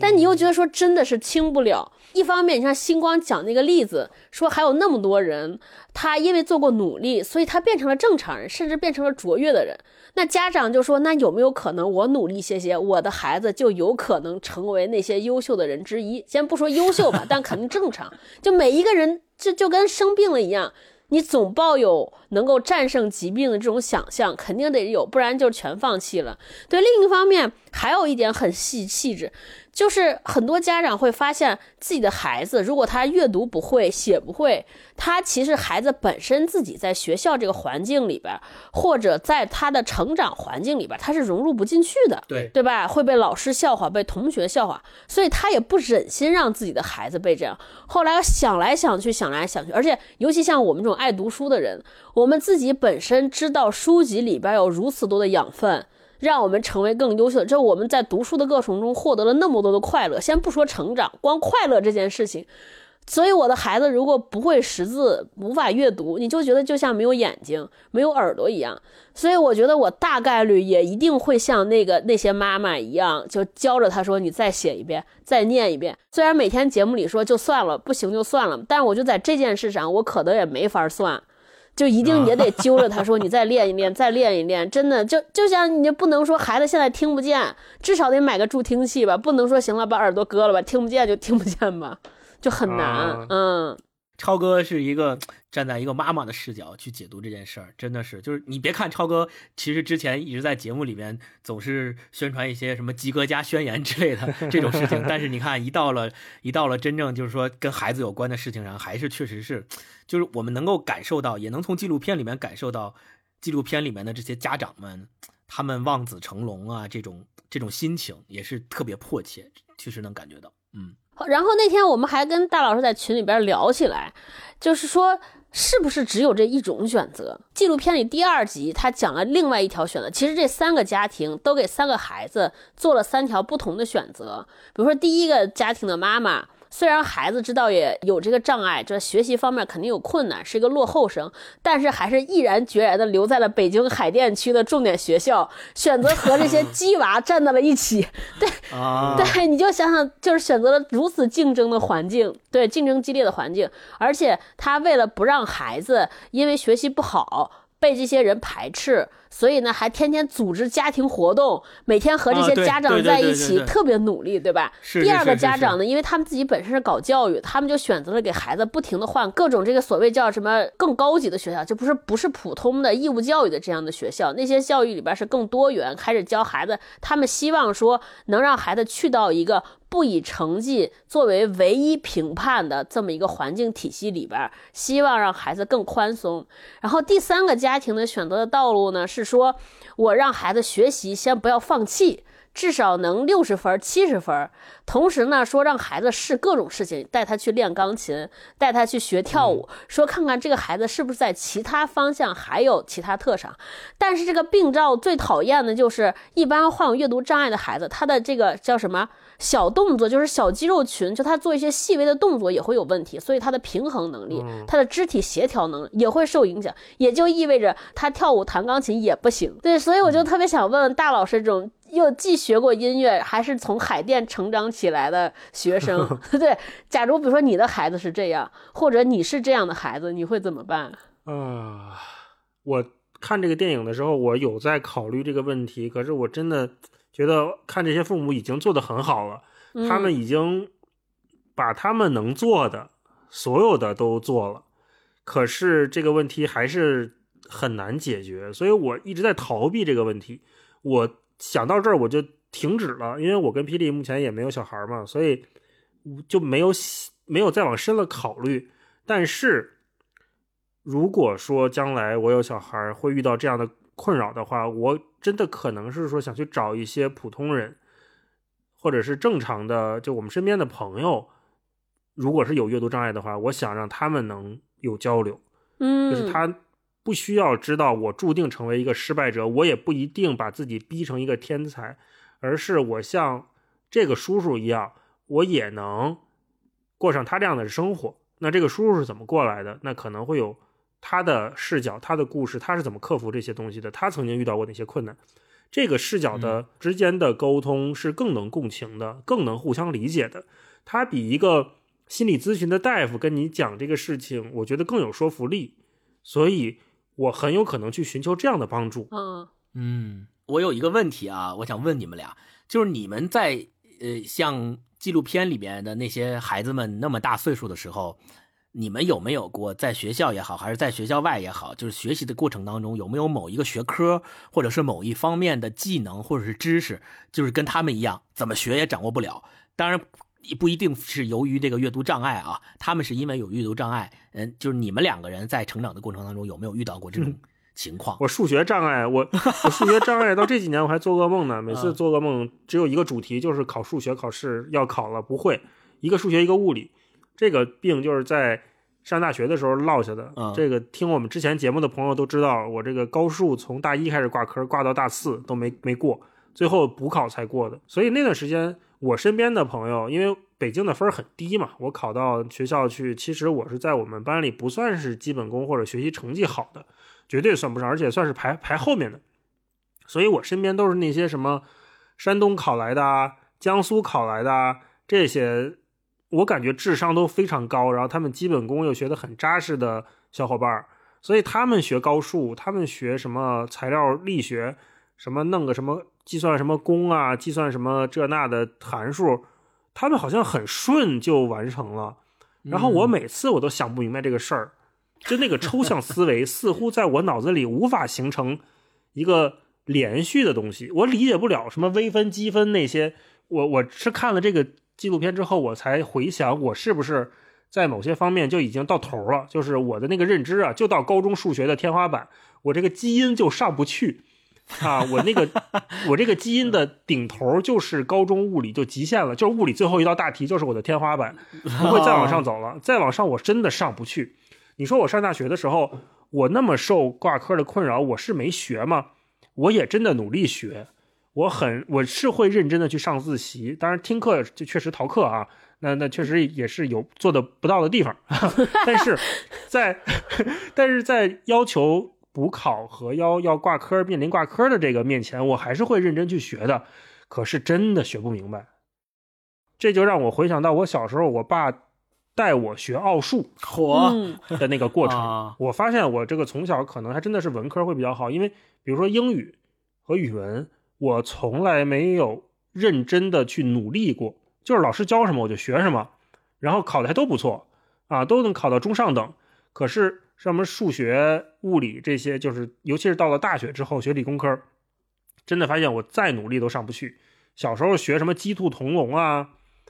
B: 但你又觉得说真的是轻不了。一方面，你像星光讲那个例子，说还有那么多人，他因为做过努力，所以他变成了正常人，甚至变成了卓越的人。那家长就说，那有没有可能我努力些些，我的孩子就有可能成为那些优秀的人之一？先不说优秀吧，但肯定正常。就每一个人，就就跟生病了一样。你总抱有能够战胜疾病的这种想象，肯定得有，不然就全放弃了。对，另一方面还有一点很细细致，就是很多家长会发现自己的孩子，如果他阅读不会、写不会，他其实孩子本身自己在学校这个环境里边，或者在他的成长环境里边，他是融入不进去的，
A: 对
B: 对吧？会被老师笑话，被同学笑话，所以他也不忍心让自己的孩子被这样。后来想来想去，想来想去，而且尤其像我们这种。爱读书的人，我我们自己本身知道书籍里边有如此多的养分，让我们成为更优秀的。这我们在读书的过程中获得了那么多的快乐，先不说成长，光快乐这件事情。所以我的孩子如果不会识字，无法阅读，你就觉得就像没有眼睛、没有耳朵一样。所以我觉得我大概率也一定会像那个那些妈妈一样，就教着他说：“你再写一遍，再念一遍。”虽然每天节目里说就算了，不行就算了，但我就在这件事上，我可能也没法算，就一定也得揪着他说：“你再练一练，再练一练。”真的就就像你不能说孩子现在听不见，至少得买个助听器吧，不能说行了把耳朵割了吧，听不见就听不见吧。就很难，嗯。
A: 超哥是一个站在一个妈妈的视角去解读这件事儿，真的是，就是你别看超哥，其实之前一直在节目里面总是宣传一些什么及格加宣言之类的 这种事情，但是你看一到了一到了真正就是说跟孩子有关的事情上，还是确实是，就是我们能够感受到，也能从纪录片里面感受到，纪录片里面的这些家长们，他们望子成龙啊，这种这种心情也是特别迫切，确实能感觉到，嗯。
B: 然后那天我们还跟大老师在群里边聊起来，就是说是不是只有这一种选择？纪录片里第二集他讲了另外一条选择，其实这三个家庭都给三个孩子做了三条不同的选择。比如说第一个家庭的妈妈。虽然孩子知道也有这个障碍，这学习方面肯定有困难，是一个落后生，但是还是毅然决然的留在了北京海淀区的重点学校，选择和这些鸡娃站在了一起。对，对，你就想想，就是选择了如此竞争的环境，对，竞争激烈的环境，而且他为了不让孩子因为学习不好被这些人排斥。所以呢，还天天组织家庭活动，每天和这些家长在一起，特别努力，对吧？第二个家长呢，因为他们自己本身是搞教育，他们就选择了给孩子不停的换各种这个所谓叫什么更高级的学校，就不是不是普通的义务教育的这样的学校，那些教育里边是更多元，开始教孩子，他们希望说能让孩子去到一个不以成绩作为唯一评判的这么一个环境体系里边，希望让孩子更宽松。然后第三个家庭的选择的道路呢是。说，我让孩子学习，先不要放弃。至少能六十分、七十分。同时呢，说让孩子试各种事情，带他去练钢琴，带他去学跳舞，说看看这个孩子是不是在其他方向还有其他特长。但是这个病灶最讨厌的就是，一般患有阅读障碍的孩子，他的这个叫什么小动作，就是小肌肉群，就他做一些细微的动作也会有问题，所以他的平衡能力、他的肢体协调能力也会受影响，也就意味着他跳舞、弹钢琴也不行。对，所以我就特别想问问大老师这种。又既学过音乐，还是从海淀成长起来的学生，对？假如比如说你的孩子是这样，或者你是这样的孩子，你会怎么办？
C: 啊，我看这个电影的时候，我有在考虑这个问题。可是我真的觉得，看这些父母已经做得很好了，他们已经把他们能做的所有的都做了，可是这个问题还是很难解决，所以我一直在逃避这个问题。我。想到这儿我就停止了，因为我跟霹雳目前也没有小孩嘛，所以就没有没有再往深了考虑。但是如果说将来我有小孩会遇到这样的困扰的话，我真的可能是说想去找一些普通人，或者是正常的，就我们身边的朋友，如果是有阅读障碍的话，我想让他们能有交流，
B: 嗯，
C: 就是他。不需要知道我注定成为一个失败者，我也不一定把自己逼成一个天才，而是我像这个叔叔一样，我也能过上他这样的生活。那这个叔叔是怎么过来的？那可能会有他的视角、他的故事，他是怎么克服这些东西的？他曾经遇到过哪些困难？这个视角的之间的沟通是更能共情的，更能互相理解的。他比一个心理咨询的大夫跟你讲这个事情，我觉得更有说服力。所以。我很有可能去寻求这样的帮助。
B: 嗯
A: 嗯，我有一个问题啊，我想问你们俩，就是你们在呃像纪录片里面的那些孩子们那么大岁数的时候，你们有没有过在学校也好，还是在学校外也好，就是学习的过程当中有没有某一个学科或者是某一方面的技能或者是知识，就是跟他们一样，怎么学也掌握不了？当然。也不一定是由于这个阅读障碍啊，他们是因为有阅读障碍。嗯，就是你们两个人在成长的过程当中有没有遇到过这种 情况？
C: 我数学障碍，我 我数学障碍到这几年我还做噩梦呢。每次做噩梦只有一个主题，就是考数学考试要考了不会，一个数学一个物理。这个病就是在上大学的时候落下的。这个听我们之前节目的朋友都知道，我这个高数从大一开始挂科，挂到大四都没没过，最后补考才过的。所以那段时间。我身边的朋友，因为北京的分很低嘛，我考到学校去，其实我是在我们班里不算是基本功或者学习成绩好的，绝对算不上，而且算是排排后面的。所以我身边都是那些什么山东考来的啊，江苏考来的啊，这些我感觉智商都非常高，然后他们基本功又学得很扎实的小伙伴所以他们学高数，他们学什么材料力学，什么弄个什么。计算什么功啊？计算什么这那的函数，他们好像很顺就完成了。然后我每次我都想不明白这个事儿，就那个抽象思维 似乎在我脑子里无法形成一个连续的东西，我理解不了什么微分、积分那些。我我是看了这个纪录片之后，我才回想我是不是在某些方面就已经到头了，就是我的那个认知啊，就到高中数学的天花板，我这个基因就上不去。啊，我那个，我这个基因的顶头就是高中物理就极限了，就是物理最后一道大题就是我的天花板，不会再往上走了。再往上我真的上不去。你说我上大学的时候，我那么受挂科的困扰，我是没学吗？我也真的努力学，我很我是会认真的去上自习，当然听课就确实逃课啊，那那确实也是有做的不到的地方，但是在 但是在要求。补考和要要挂科面临挂科的这个面前，我还是会认真去学的，可是真的学不明白。这就让我回想到我小时候，我爸带我学奥数
A: 火
C: 的那个过程。我发现我这个从小可能还真的是文科会比较好，因为比如说英语和语文，我从来没有认真的去努力过，就是老师教什么我就学什么，然后考的还都不错啊，都能考到中上等。可是。什么数学、物理这些，就是尤其是到了大学之后学理工科，真的发现我再努力都上不去。小时候学什么鸡兔同笼啊，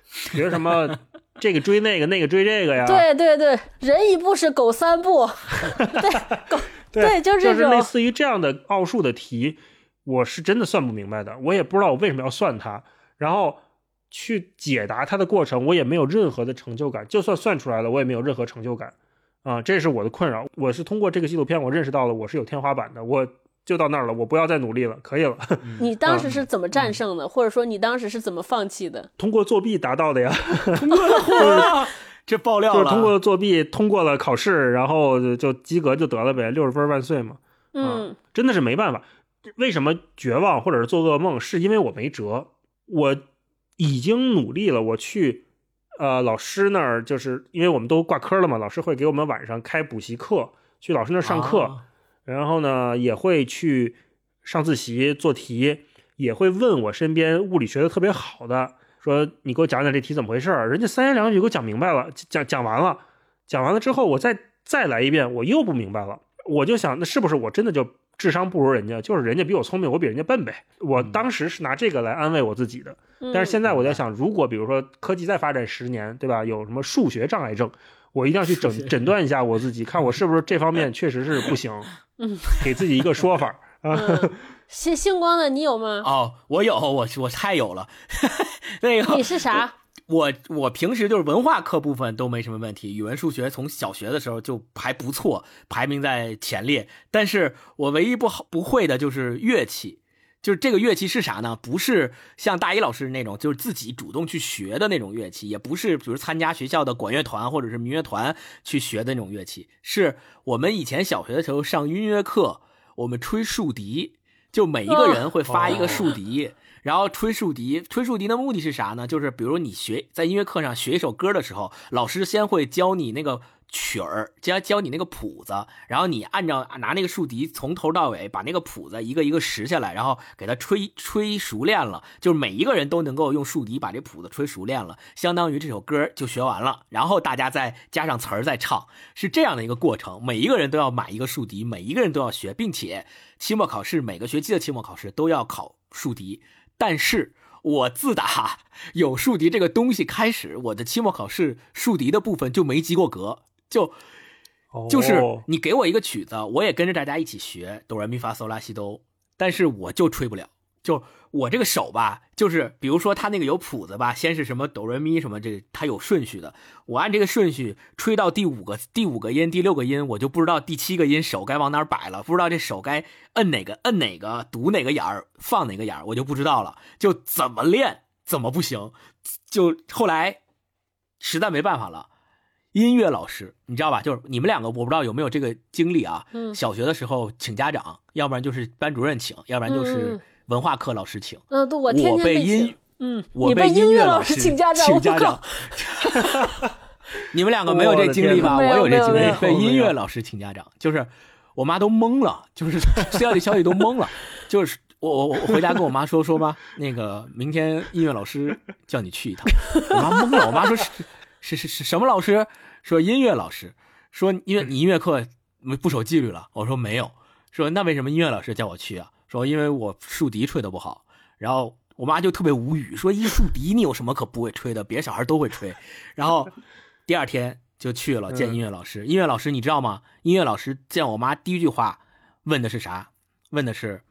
C: 学什么 这个追那个，那个追这个呀。
B: 对对对，人一步是狗三步。对，狗对，
C: 就
B: 是
C: 类似于这样的奥数的题，我是真的算不明白的，我也不知道我为什么要算它，然后去解答它的过程，我也没有任何的成就感，就算算出来了，我也没有任何成就感，啊，这是我的困扰。我是通过这个纪录片，我认识到了我是有天花板的，我就到那儿了，我不要再努力了，可以了。
B: 你当时是怎么战胜的，或者说你当时是怎么放弃的？
C: 通过作弊达到的呀，
A: 通过了，这爆料了，
C: 就是通过作弊通过了考试，然后就及格就得了呗，六十分万岁嘛。
B: 嗯，
C: 真的是没办法。为什么绝望或者是做噩梦？是因为我没辙。我已经努力了，我去呃老师那儿，就是因为我们都挂科了嘛，老师会给我们晚上开补习课，去老师那儿上课，
A: 啊
C: 然后呢也会去上自习做题，也会问我身边物理学的特别好的，说你给我讲讲这题怎么回事儿。人家三言两语给我讲明白了，讲讲完了，讲完了之后我再再来一遍，我又不明白了。我就想，那是不是我真的就智商不如人家？就是人家比我聪明，我比人家笨呗。我当时是拿这个来安慰我自己的。
B: 嗯
C: 但是现在我在想，如果比如说科技再发展十年，对吧？有什么数学障碍症，我一定要去诊诊断一下我自己，看我是不是这方面确实是不行。
B: 嗯，
C: 给自己一个说法 啊。
B: 嗯，星星光的你有吗？
A: 哦，我有，我我太有了，那个
B: 你是啥？
A: 我我平时就是文化课部分都没什么问题，语文、数学从小学的时候就还不错，排名在前列。但是我唯一不好不会的就是乐器，就是这个乐器是啥呢？不是像大一老师那种，就是自己主动去学的那种乐器，也不是比如参加学校的管乐团或者是民乐团去学的那种乐器，是我们以前小学的时候上音乐课，我们吹竖笛，就每一个人会发一个竖笛。然后吹竖笛，吹竖笛的目的是啥呢？就是比如你学在音乐课上学一首歌的时候，老师先会教你那个曲儿，教教你那个谱子，然后你按照拿那个竖笛从头到尾把那个谱子一个一个拾下来，然后给它吹吹熟练了，就是每一个人都能够用竖笛把这谱子吹熟练了，相当于这首歌就学完了，然后大家再加上词儿再唱，是这样的一个过程。每一个人都要买一个竖笛，每一个人都要学，并且期末考试每个学期的期末考试都要考竖笛。但是我自打有竖笛这个东西开始，我的期末考试竖笛的部分就没及过格，就就是你给我一个曲子，我也跟着大家一起学哆来咪发嗦拉西哆，但是我就吹不了。就我这个手吧，就是比如说他那个有谱子吧，先是什么哆来咪什么，这它有顺序的。我按这个顺序吹到第五个第五个音、第六个音，我就不知道第七个音手该往哪儿摆了，不知道这手该摁哪个摁哪个，读哪个眼儿，放哪个眼儿，我就不知道了。就怎么练怎么不行，就后来实在没办法了。音乐老师，你知道吧？就是你们两个，我不知道有没有这个经历啊。
B: 嗯
A: 小学的时候请家长，要不然就是班主任请，要不然就
B: 嗯
A: 是
B: 嗯
A: 文化课老师请。
B: 嗯，对，我天天
A: 被
B: 请
A: 音，
B: 嗯，
A: 我
B: 被
A: 音
B: 乐
A: 老
B: 师请家长，
A: 请家长。你们两个没有这经历吧？
B: 我
A: 有这经历，被音乐老师请家长，就是我妈都懵了，就是学校里消息都懵了，就是我我我回家跟我妈说说吧，那个明天音乐老师叫你去一趟，我妈懵了，我妈说是是是是什么老师？说音乐老师，说因为你音乐课不守纪律了，我说没有，说那为什么音乐老师叫我去啊？说因为我竖笛吹的不好，然后我妈就特别无语，说一竖笛你有什么可不会吹的？别的小孩都会吹。然后第二天就去了见音乐老师。音乐老师你知道吗？音乐老师见我妈第一句话问的是啥？问的是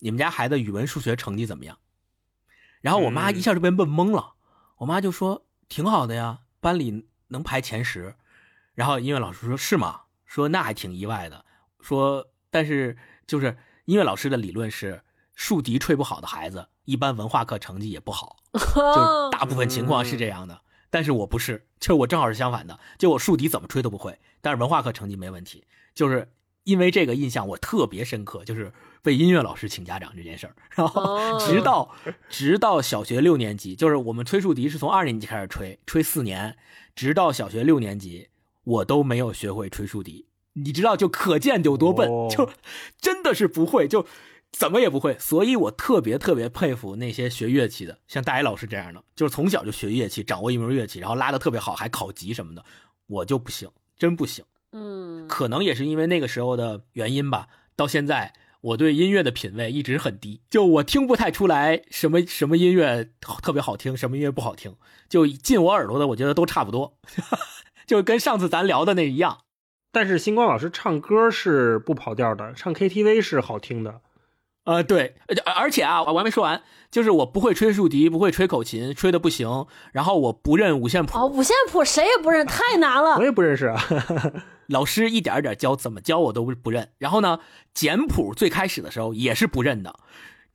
A: 你们家孩子语文、数学成绩怎么样？然后我妈一下就被问懵了。我妈就说挺好的呀，班里能排前十。然后音乐老师说是吗？说那还挺意外的。说但是就是音乐老师的理论是，竖笛吹不好的孩子，一般文化课成绩也不好，就大部分情况是这样的。但是我不是，就是我正好是相反的，就我竖笛怎么吹都不会，但是文化课成绩没问题。就是因为这个印象我特别深刻，就是被音乐老师请家长这件事儿。然后
B: 哦
A: 直到直到小学六年级，就是我们吹竖笛是从二年级开始吹，吹四年，直到小学六年级，我都没有学会吹竖笛。你知道，就可见有多笨，
C: 哦
A: 就真的是不会，就怎么也不会。所以我特别特别佩服那些学乐器的，像大一老师这样的，就是从小就学乐器，掌握一门乐器，然后拉的特别好，还考级什么的。我就不行，真不行。
B: 嗯，
A: 可能也是因为那个时候的原因吧，到现在我对音乐的品味一直很低，就我听不太出来什么什么音乐特别好听，什么音乐不好听，就进我耳朵的，我觉得都差不多，就跟上次咱聊的那一样。
C: 但是星光老师唱歌是不跑调的，唱 KTV 是好听的。
A: 呃，对，而而且啊，我还没说完，就是我不会吹竖笛，不会吹口琴，吹的不行。然后我不认五线谱，
B: 哦，五线谱谁也不认，太难了
C: 我。也不认识啊。
A: 老师一点一点教，怎么教我都不认。然后呢，简谱最开始的时候也是不认的，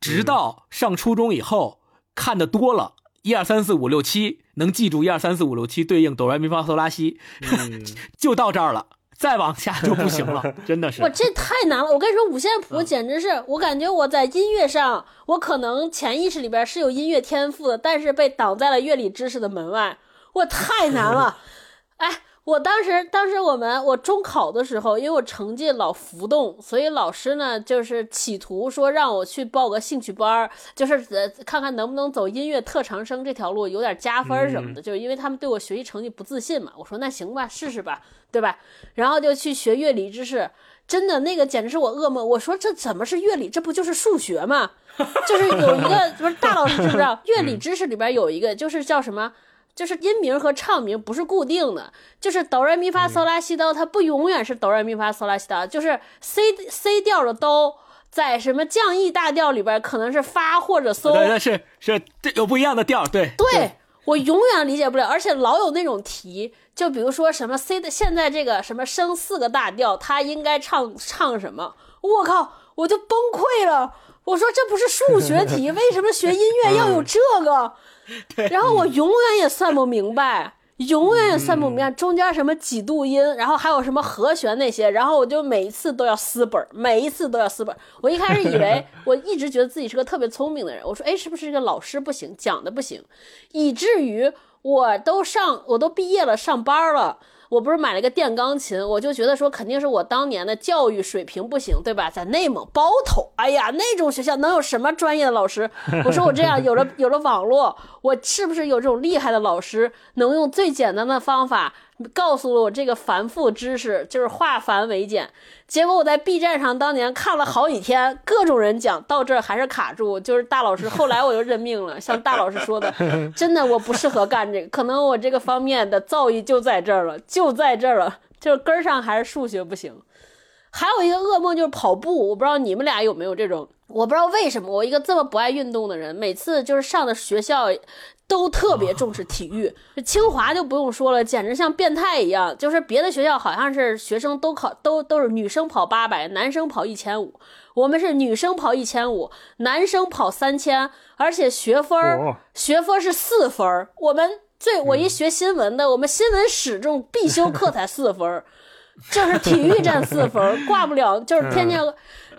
A: 直到上初中以后看的多了，一二三四五六七能记住一二三四五六七对应哆来咪发嗦拉西，
C: 嗯，
A: 就到这儿了，再往下就不行了，真的是
B: 我，。这太难了！我跟你说，五线谱简直是，我感觉我在音乐上，我可能潜意识里边是有音乐天赋的，但是被挡在了乐理知识的门外，我太难了。哎，我当时，当时我们我中考的时候，因为我成绩老浮动，所以老师呢就是企图说让我去报个兴趣班儿，就是呃看看能不能走音乐特长生这条路，有点加分儿什么的。就是因为他们对我学习成绩不自信嘛，我说那行吧，试试吧，对吧？然后就去学乐理知识。真的，那个简直是我噩梦。我说这怎么是乐理？这不就是数学吗？就是有一个，不是大老师知不知道？乐理知识里边有一个，就是叫什么？就是音名和唱名不是固定的，就是哆来咪发嗦拉西哆，它不永远是哆来咪发嗦拉西哆，就是 C C 调的哆，在什么降 E 大调里边可能是发或者嗦，
A: 对对是是，对有不一样的调，对
B: 对我永远理解不了，而且老有那种题，就比如说什么 C 的现在这个什么升四个大调，它应该唱唱什么？我靠，我就崩溃了。我说这不是数学题，为什么学音乐要有这个？然后我永远也算不明白，永远也算不明白中间什么几度音，然后还有什么和弦那些，然后我就每一次都要撕本儿，每一次都要撕本儿。我一开始以为，我一直觉得自己是个特别聪明的人，我说，哎，是不是这个老师不行，讲的不行，以至于我都上，我都毕业了，上班了。我不是买了个电钢琴，我就觉得说肯定是我当年的教育水平不行，对吧？在内蒙包头，哎呀，那种学校能有什么专业的老师？我说我这样 有了有了网络，我是不是有这种厉害的老师，能用最简单的方法告诉了我这个繁复知识，就是化繁为简。结果我在 B 站上当年看了好几天，各种人讲到这儿还是卡住，就是大老师。后来我就认命了，像大老师说的，真的我不适合干这个，可能我这个方面的造诣就在这儿了，就在这儿了，就是根儿上还是数学不行。还有一个噩梦就是跑步，我不知道你们俩有没有这种，我不知道为什么我一个这么不爱运动的人，每次就是上的学校都特别重视体育。清华就不用说了，简直像变态一样。就是别的学校好像是学生都考都都是女生跑八百，男生跑一千五，我们是女生跑一千五，男生跑三千，而且学分儿、
C: 哦
B: 学分是四分儿。我们最我一学新闻的，我们新闻史这种必修课才四分儿。就是体育占四分儿，挂不了，就是天天，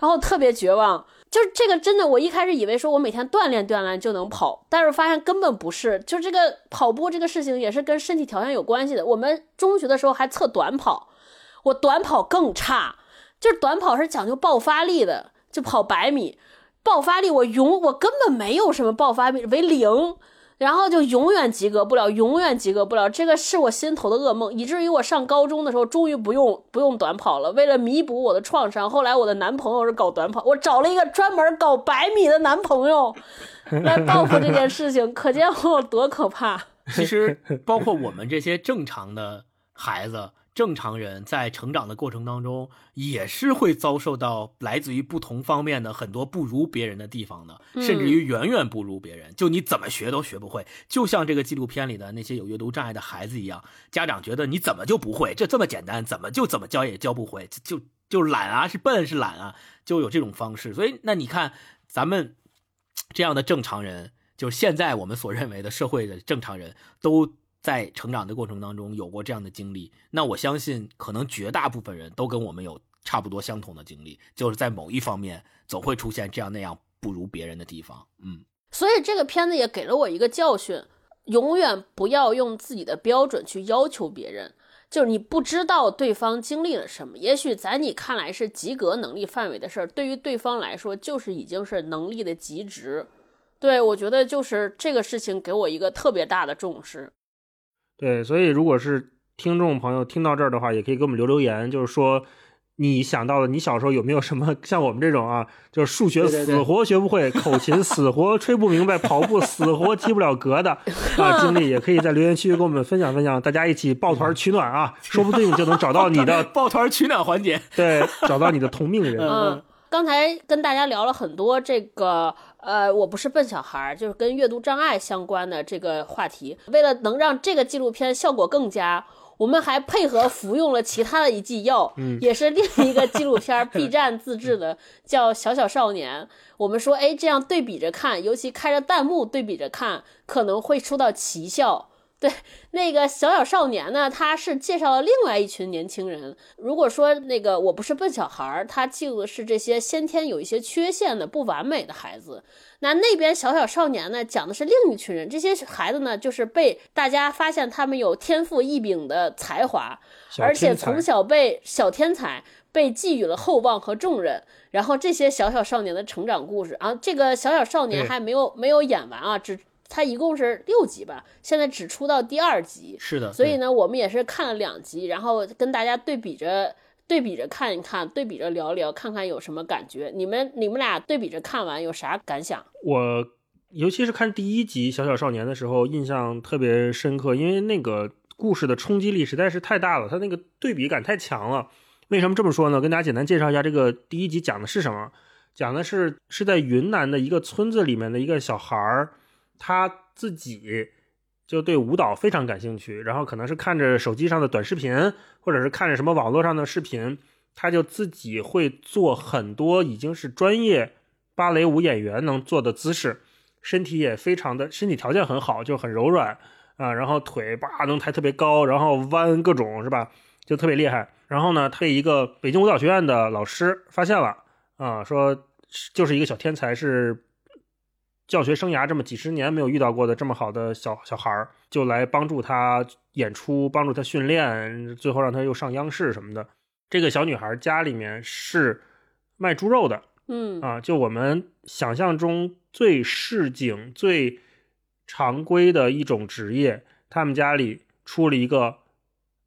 B: 然后特别绝望。就是这个真的，我一开始以为说我每天锻炼锻炼就能跑，但是发现根本不是。就这个跑步这个事情也是跟身体条件有关系的。我们中学的时候还测短跑，我短跑更差，就是短跑是讲究爆发力的，就跑百米，爆发力我永我根本没有什么爆发力为零。然后就永远及格不了，永远及格不了，这个是我心头的噩梦，以至于我上高中的时候终于不用不用短跑了。为了弥补我的创伤，后来我的男朋友是搞短跑，我找了一个专门搞百米的男朋友 来报复这件事情，可见我有多可怕。
A: 其实包括我们这些正常的孩子、正常人在成长的过程当中，也是会遭受到来自于不同方面的很多不如别人的地方的，甚至于远远不如别人。就你怎么学都学不会，就像这个纪录片里的那些有阅读障碍的孩子一样，家长觉得你怎么就不会？这这么简单，怎么就怎么教也教不会？就就懒啊，是笨是懒啊，就有这种方式。所以那你看咱们这样的正常人。就是现在我们所认为的社会的正常人都在成长的过程当中有过这样的经历，那我相信可能绝大部分人都跟我们有差不多相同的经历，就是在某一方面总会出现这样那样不如别人的地方。嗯，
B: 所以这个片子也给了我一个教训：永远不要用自己的标准去要求别人。就是你不知道对方经历了什么，也许在你看来是及格能力范围的事儿，对于对方来说就是已经是能力的极值。对，我觉得就是这个事情给我一个特别大的重视。
C: 对，所以如果是听众朋友听到这儿的话，也可以给我们留留言，就是说你想到了，你小时候有没有什么 像我们这种啊，就是数学死活学不会，口琴死活吹不明白，跑步死活及不了格的 啊经历，也可以在留言区跟我们分享分享，大家一起抱团取暖啊，说不定就能找到你的
A: 抱团取暖环节。
C: 对，找到你的同命人。
B: 嗯，刚才跟大家聊了很多这个，呃，我不是笨小孩，就是跟阅读障碍相关的这个话题。为了能让这个纪录片效果更佳，我们还配合服用了其他的一剂药，
C: 嗯
B: 也是另一个纪录片 B 站自制的，叫《小小少年》。我们说，哎，这样对比着看，尤其开着弹幕对比着看，可能会收到奇效。对，那个小小少年呢，他是介绍了另外一群年轻人。如果说那个我不是笨小孩儿，他记录的是这些先天有一些缺陷的不完美的孩子。那那边小小少年呢，讲的是另一群人，这些孩子呢，就是被大家发现他们有天赋异禀的才华，
C: 小
B: 而且从小被小天才被寄予了厚望和重任。然后这些小小少年的成长故事啊，这个小小少年还没有没有演完啊，只他一共是六集吧，现在只出到第二集。
A: 是的，
B: 所以呢，我们也是看了两集，然后跟大家对比着对比着看一看，对比着聊聊，看看有什么感觉。你们你们俩对比着看完有啥感想？
C: 我尤其是看第一集《小小少年》的时候，印象特别深刻，因为那个故事的冲击力实在是太大了，它那个对比感太强了。为什么这么说呢？跟大家简单介绍一下这个第一集讲的是什么。讲的是是在云南的一个村子里面的一个小孩儿，他自己就对舞蹈非常感兴趣，然后可能是看着手机上的短视频，或者是看着什么网络上的视频，他就自己会做很多已经是专业芭蕾舞演员能做的姿势，身体也非常的身体条件很好，就很柔软啊，然后腿叭能抬特别高，然后弯各种是吧，就特别厉害。然后呢，他被一个北京舞蹈学院的老师发现了啊，说 就是一个小天才，是教学生涯这么几十年没有遇到过的这么好的小小孩儿，就来帮助他演出，帮助他训练，最后让他又上央视什么的。这个小女孩家里面是卖猪肉的，
B: 嗯
C: 啊，就我们想象中最市井、最常规的一种职业，他们家里出了一个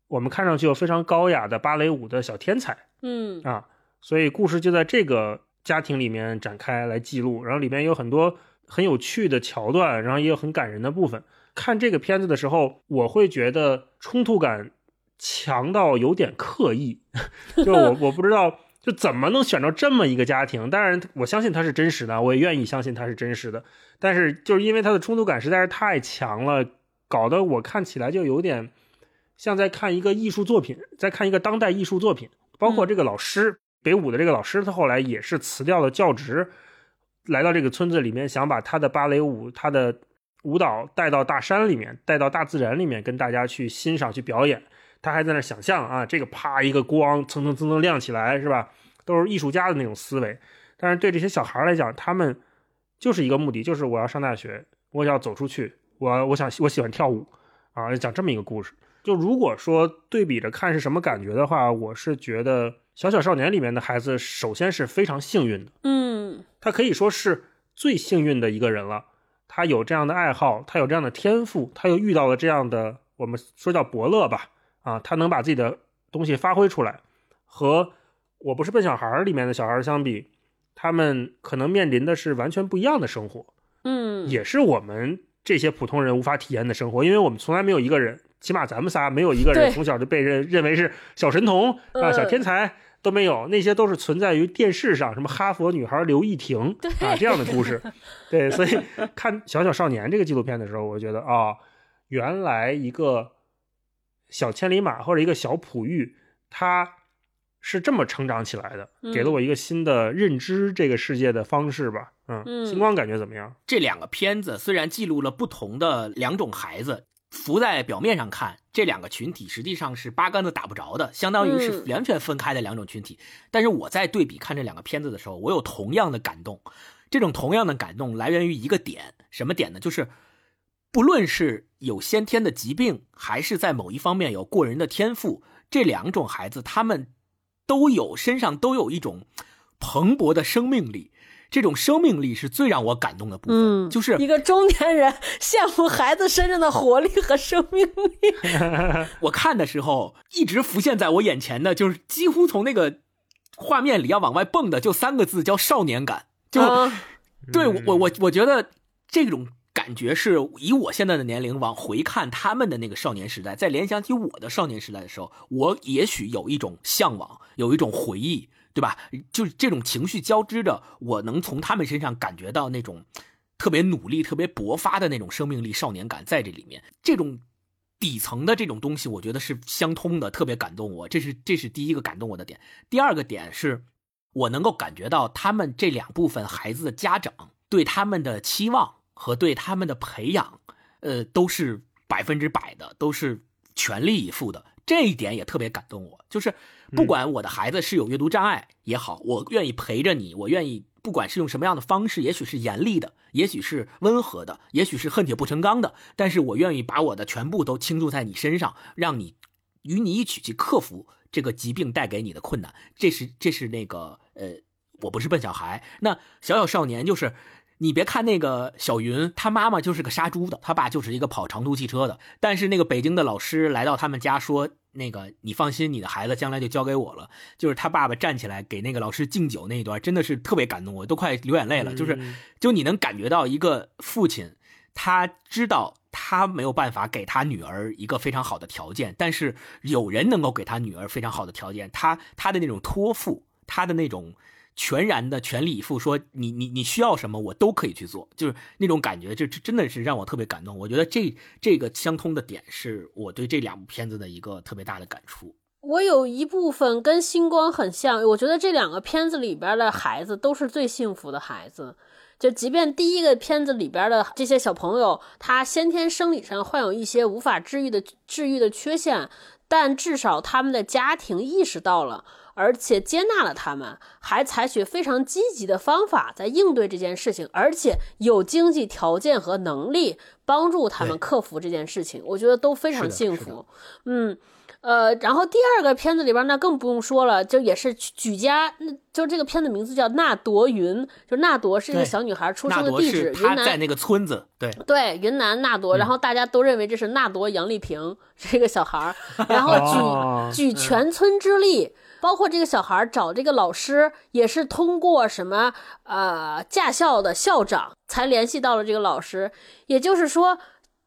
C: 我们看上去又非常高雅的芭蕾舞的小天才
B: 嗯
C: 啊，所以故事就在这个家庭里面展开来记录，然后里面有很多很有趣的桥段，然后也有很感人的部分。看这个片子的时候，我会觉得冲突感强到有点刻意，就我 我不知道就怎么能选到这么一个家庭。当然，我相信它是真实的，我也愿意相信它是真实的。但是就是因为它的冲突感实在是太强了，搞得我看起来就有点像在看一个艺术作品，在看一个当代艺术作品。包括这个老师，北舞的这个老师，他后来也是辞掉了教职，来到这个村子里面，想把他的芭蕾舞、他的舞蹈带到大山里面，带到大自然里面，跟大家去欣赏、去表演。他还在那想象啊，这个啪一个光蹭蹭蹭蹭亮起来，是吧？都是艺术家的那种思维。但是对这些小孩来讲，他们就是一个目的，就是我要上大学，我要走出去，我我想我喜欢跳舞啊，讲这么一个故事。就如果说对比着看是什么感觉的话，我是觉得《小小少年》里面的孩子，首先是非常幸运的，
B: 嗯
C: 他可以说是最幸运的一个人了。他有这样的爱好，他有这样的天赋，他又遇到了这样的我们说叫伯乐吧，啊，他能把自己的东西发挥出来，和我不是笨小孩儿里面的小孩儿相比，他们可能面临的是完全不一样的生活。
B: 嗯，
C: 也是我们这些普通人无法体验的生活，因为我们从来没有一个人，起码咱们仨没有一个人从小就被认认为是小神童啊、
B: 嗯
C: 小天才都没有，那些都是存在于电视上，什么哈佛女孩刘亦婷啊这样的故事。对，所以看《小小少年》这个纪录片的时候，我觉得啊、原来一个小千里马或者一个小璞玉，他是这么成长起来的，给了我一个新的认知这个世界的方式吧。嗯，
B: 嗯
C: 星光感觉怎么样？
A: 这两个片子虽然记录了不同的两种孩子，浮在表面上看，这两个群体实际上是八竿子打不着的，相当于是
B: 嗯
A: 完全分开的两种群体。但是我在对比看这两个片子的时候，我有同样的感动。这种同样的感动来源于一个点，什么点呢？就是不论是有先天的疾病，还是在某一方面有过人的天赋，这两种孩子他们都有身上都有一种蓬勃的生命力。这种生命力是最让我感动的部分，
B: 嗯
A: 就是
B: 一个中年人羡慕孩子身上的活力和生命力。
A: 我看的时候一直浮现在我眼前的，就是几乎从那个画面里要往外蹦的，就三个字叫少年感。就、
B: 啊
A: 对我我我我觉得这种感觉是以我现在的年龄往回看他们的那个少年时代，再联想起我的少年时代的时候，我也许有一种向往，有一种回忆，对吧？就是这种情绪交织着，我能从他们身上感觉到那种特别努力、特别勃发的那种生命力、少年感在这里面。这种底层的这种东西，我觉得是相通的，特别感动我。这是这是第一个感动我的点。第二个点是，我能够感觉到他们这两部分孩子的家长对他们的期望和对他们的培养，呃，都是百分之百的，都是全力以赴的。这一点也特别感动我，就是不管我的孩子是有阅读障碍也好，我愿意陪着你，我愿意不管是用什么样的方式，也许是严厉的，也许是温和的，也许是恨铁不成钢的，但是我愿意把我的全部都倾注在你身上，让你与你一起去克服这个疾病带给你的困难。这是这是那个呃，我不是笨小孩，那小小少年就是。你别看那个小云，他妈妈就是个杀猪的，他爸就是一个跑长途汽车的。但是那个北京的老师来到他们家说：“那个你放心，你的孩子将来就交给我了。”就是他爸爸站起来给那个老师敬酒那一段，真的是特别感动，我都快流眼泪了。就是，就你能感觉到一个父亲，他知道他没有办法给他女儿一个非常好的条件，但是有人能够给他女儿非常好的条件，他他的那种托付，他的那种。全然的全力以赴，说你你你需要什么，我都可以去做，就是那种感觉，这这真的是让我特别感动。我觉得这这个相通的点是我对这两部片子的一个特别大的感触。
B: 我有一部分跟星光很像，我觉得这两个片子里边的孩子都是最幸福的孩子。就即便第一个片子里边的这些小朋友，他先天生理上患有一些无法治愈的治愈的缺陷，但至少他们的家庭意识到了。而且接纳了他们，还采取非常积极的方法在应对这件事情，而且有经济条件和能力帮助他们克服这件事情，我觉得都非常幸福。嗯，呃，然后第二个片子里边那更不用说了，就也是举家，就这个片子名字叫纳铎云，就纳铎是一个小女孩出生的地址，云南
A: 在那个村子，对。
B: 对，云南纳铎，然后大家都认为这是纳铎杨丽萍这个小孩，然后举举全村之力。包括这个小孩找这个老师，也是通过什么呃驾校的校长才联系到了这个老师。也就是说，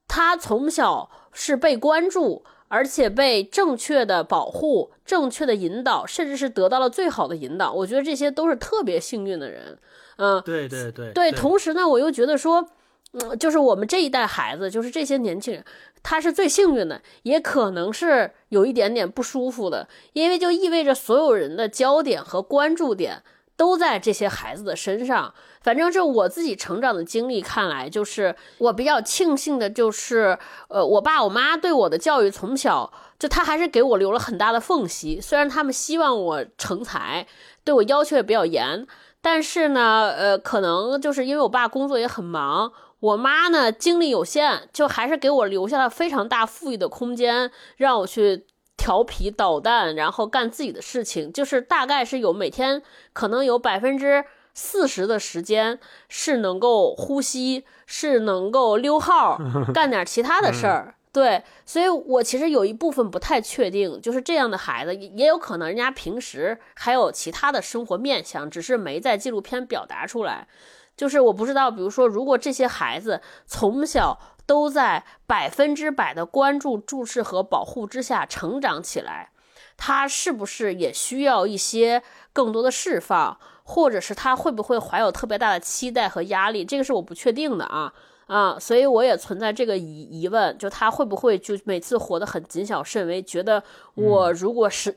B: 他从小是被关注，而且被正确的保护、正确的引导，甚至是得到了最好的引导。我觉得这些都是特别幸运的人。嗯，
A: 对对对
B: 对。同时呢，我又觉得说，嗯，就是我们这一代孩子，就是这些年轻人。他是最幸运的，也可能是有一点点不舒服的，因为就意味着所有人的焦点和关注点都在这些孩子的身上。反正就我自己成长的经历看来，就是我比较庆幸的，就是呃，我爸我妈对我的教育从小就他还是给我留了很大的缝隙。虽然他们希望我成才，对我要求也比较严，但是呢，呃，可能就是因为我爸工作也很忙。我妈呢，精力有限，就还是给我留下了非常大富裕的空间，让我去调皮捣蛋，然后干自己的事情。就是大概是有每天可能有百分之四十的时间是能够呼吸，是能够溜号，干点其他的事儿。对，所以我其实有一部分不太确定，就是这样的孩子也有可能人家平时还有其他的生活面相，只是没在纪录片表达出来。就是我不知道，比如说，如果这些孩子从小都在百分之百的关注、注视和保护之下成长起来，他是不是也需要一些更多的释放，或者是他会不会怀有特别大的期待和压力？这个是我不确定的啊啊，所以我也存在这个疑疑问，就他会不会就每次活得很谨小慎微，觉得我如果是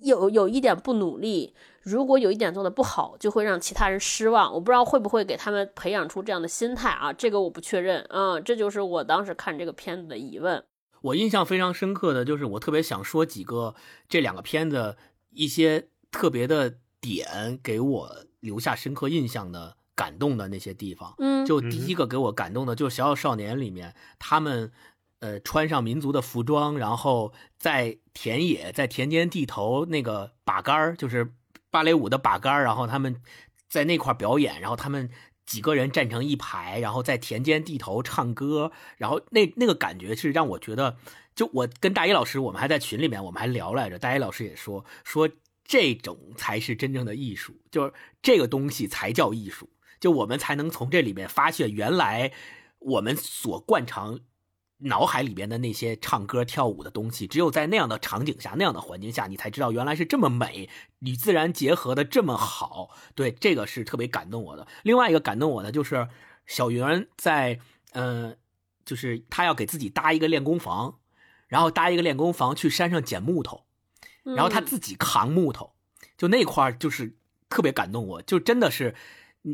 B: 有有一点不努力。如果有一点做的不好，就会让其他人失望。我不知道会不会给他们培养出这样的心态啊？这个我不确认。嗯，这就是我当时看这个片子的疑问。
A: 我印象非常深刻的就是，我特别想说几个这两个片子一些特别的点，给我留下深刻印象的、感动的那些地方。
B: 嗯，
A: 就第一个给我感动的，就是《小小少年》里面他们呃穿上民族的服装，然后在田野、在田间地头那个把杆儿，就是。芭蕾舞的把杆然后他们在那块表演，然后他们几个人站成一排，然后在田间地头唱歌，然后那那个感觉是让我觉得，就我跟大一老师，我们还在群里面，我们还聊来着，大一老师也说说这种才是真正的艺术，就是这个东西才叫艺术，就我们才能从这里面发现原来我们所惯常脑海里边的那些唱歌跳舞的东西，只有在那样的场景下、那样的环境下，你才知道原来是这么美，与自然结合的这么好。对，这个是特别感动我的。另外一个感动我的就是小云在，嗯，就是他要给自己搭一个练功房，然后搭一个练功房去山上捡木头，然后他自己扛木头，就那块就是特别感动我，就真的是。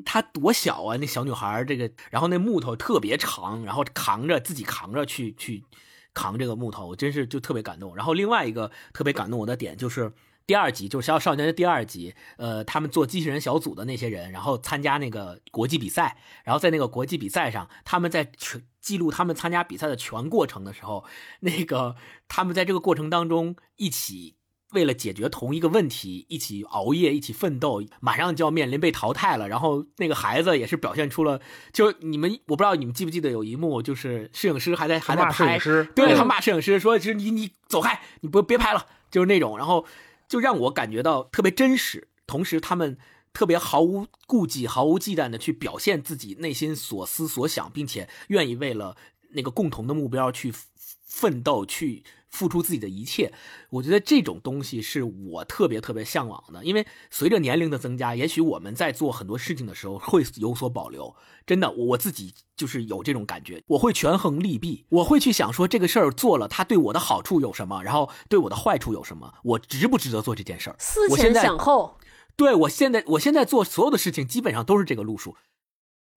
A: 她多小啊，那小女孩这个，然后那木头特别长，然后扛着自己扛着去去扛这个木头，我真是就特别感动。然后另外一个特别感动我的点就是第二集，就是《小小少年》的第二集，呃，他们做机器人小组的那些人，然后参加那个国际比赛，然后在那个国际比赛上，他们在全记录他们参加比赛的全过程的时候，那个他们在这个过程当中一起。为了解决同一个问题，一起熬夜，一起奋斗，马上就要面临被淘汰了。然后那个孩子也是表现出了，就你们，我不知道你们记不记得有一幕，就是摄影师还在还在拍，对他骂摄影师说：“就是你你走开，你不别拍了。”就是那种，然后就让我感觉到特别真实，同时他们特别毫无顾忌、毫无忌惮的去表现自己内心所思所想，并且愿意为了那个共同的目标去奋斗去。付出自己的一切，我觉得这种东西是我特别特别向往的。因为随着年龄的增加，也许我们在做很多事情的时候会有所保留。真的，我自己就是有这种感觉，我会权衡利弊，我会去想说这个事儿做了，它对我的好处有什么，然后对我的坏处有什么，我值不值得做这件事儿？
B: 思前想后。
A: 对我现在，我现在做所有的事情基本上都是这个路数。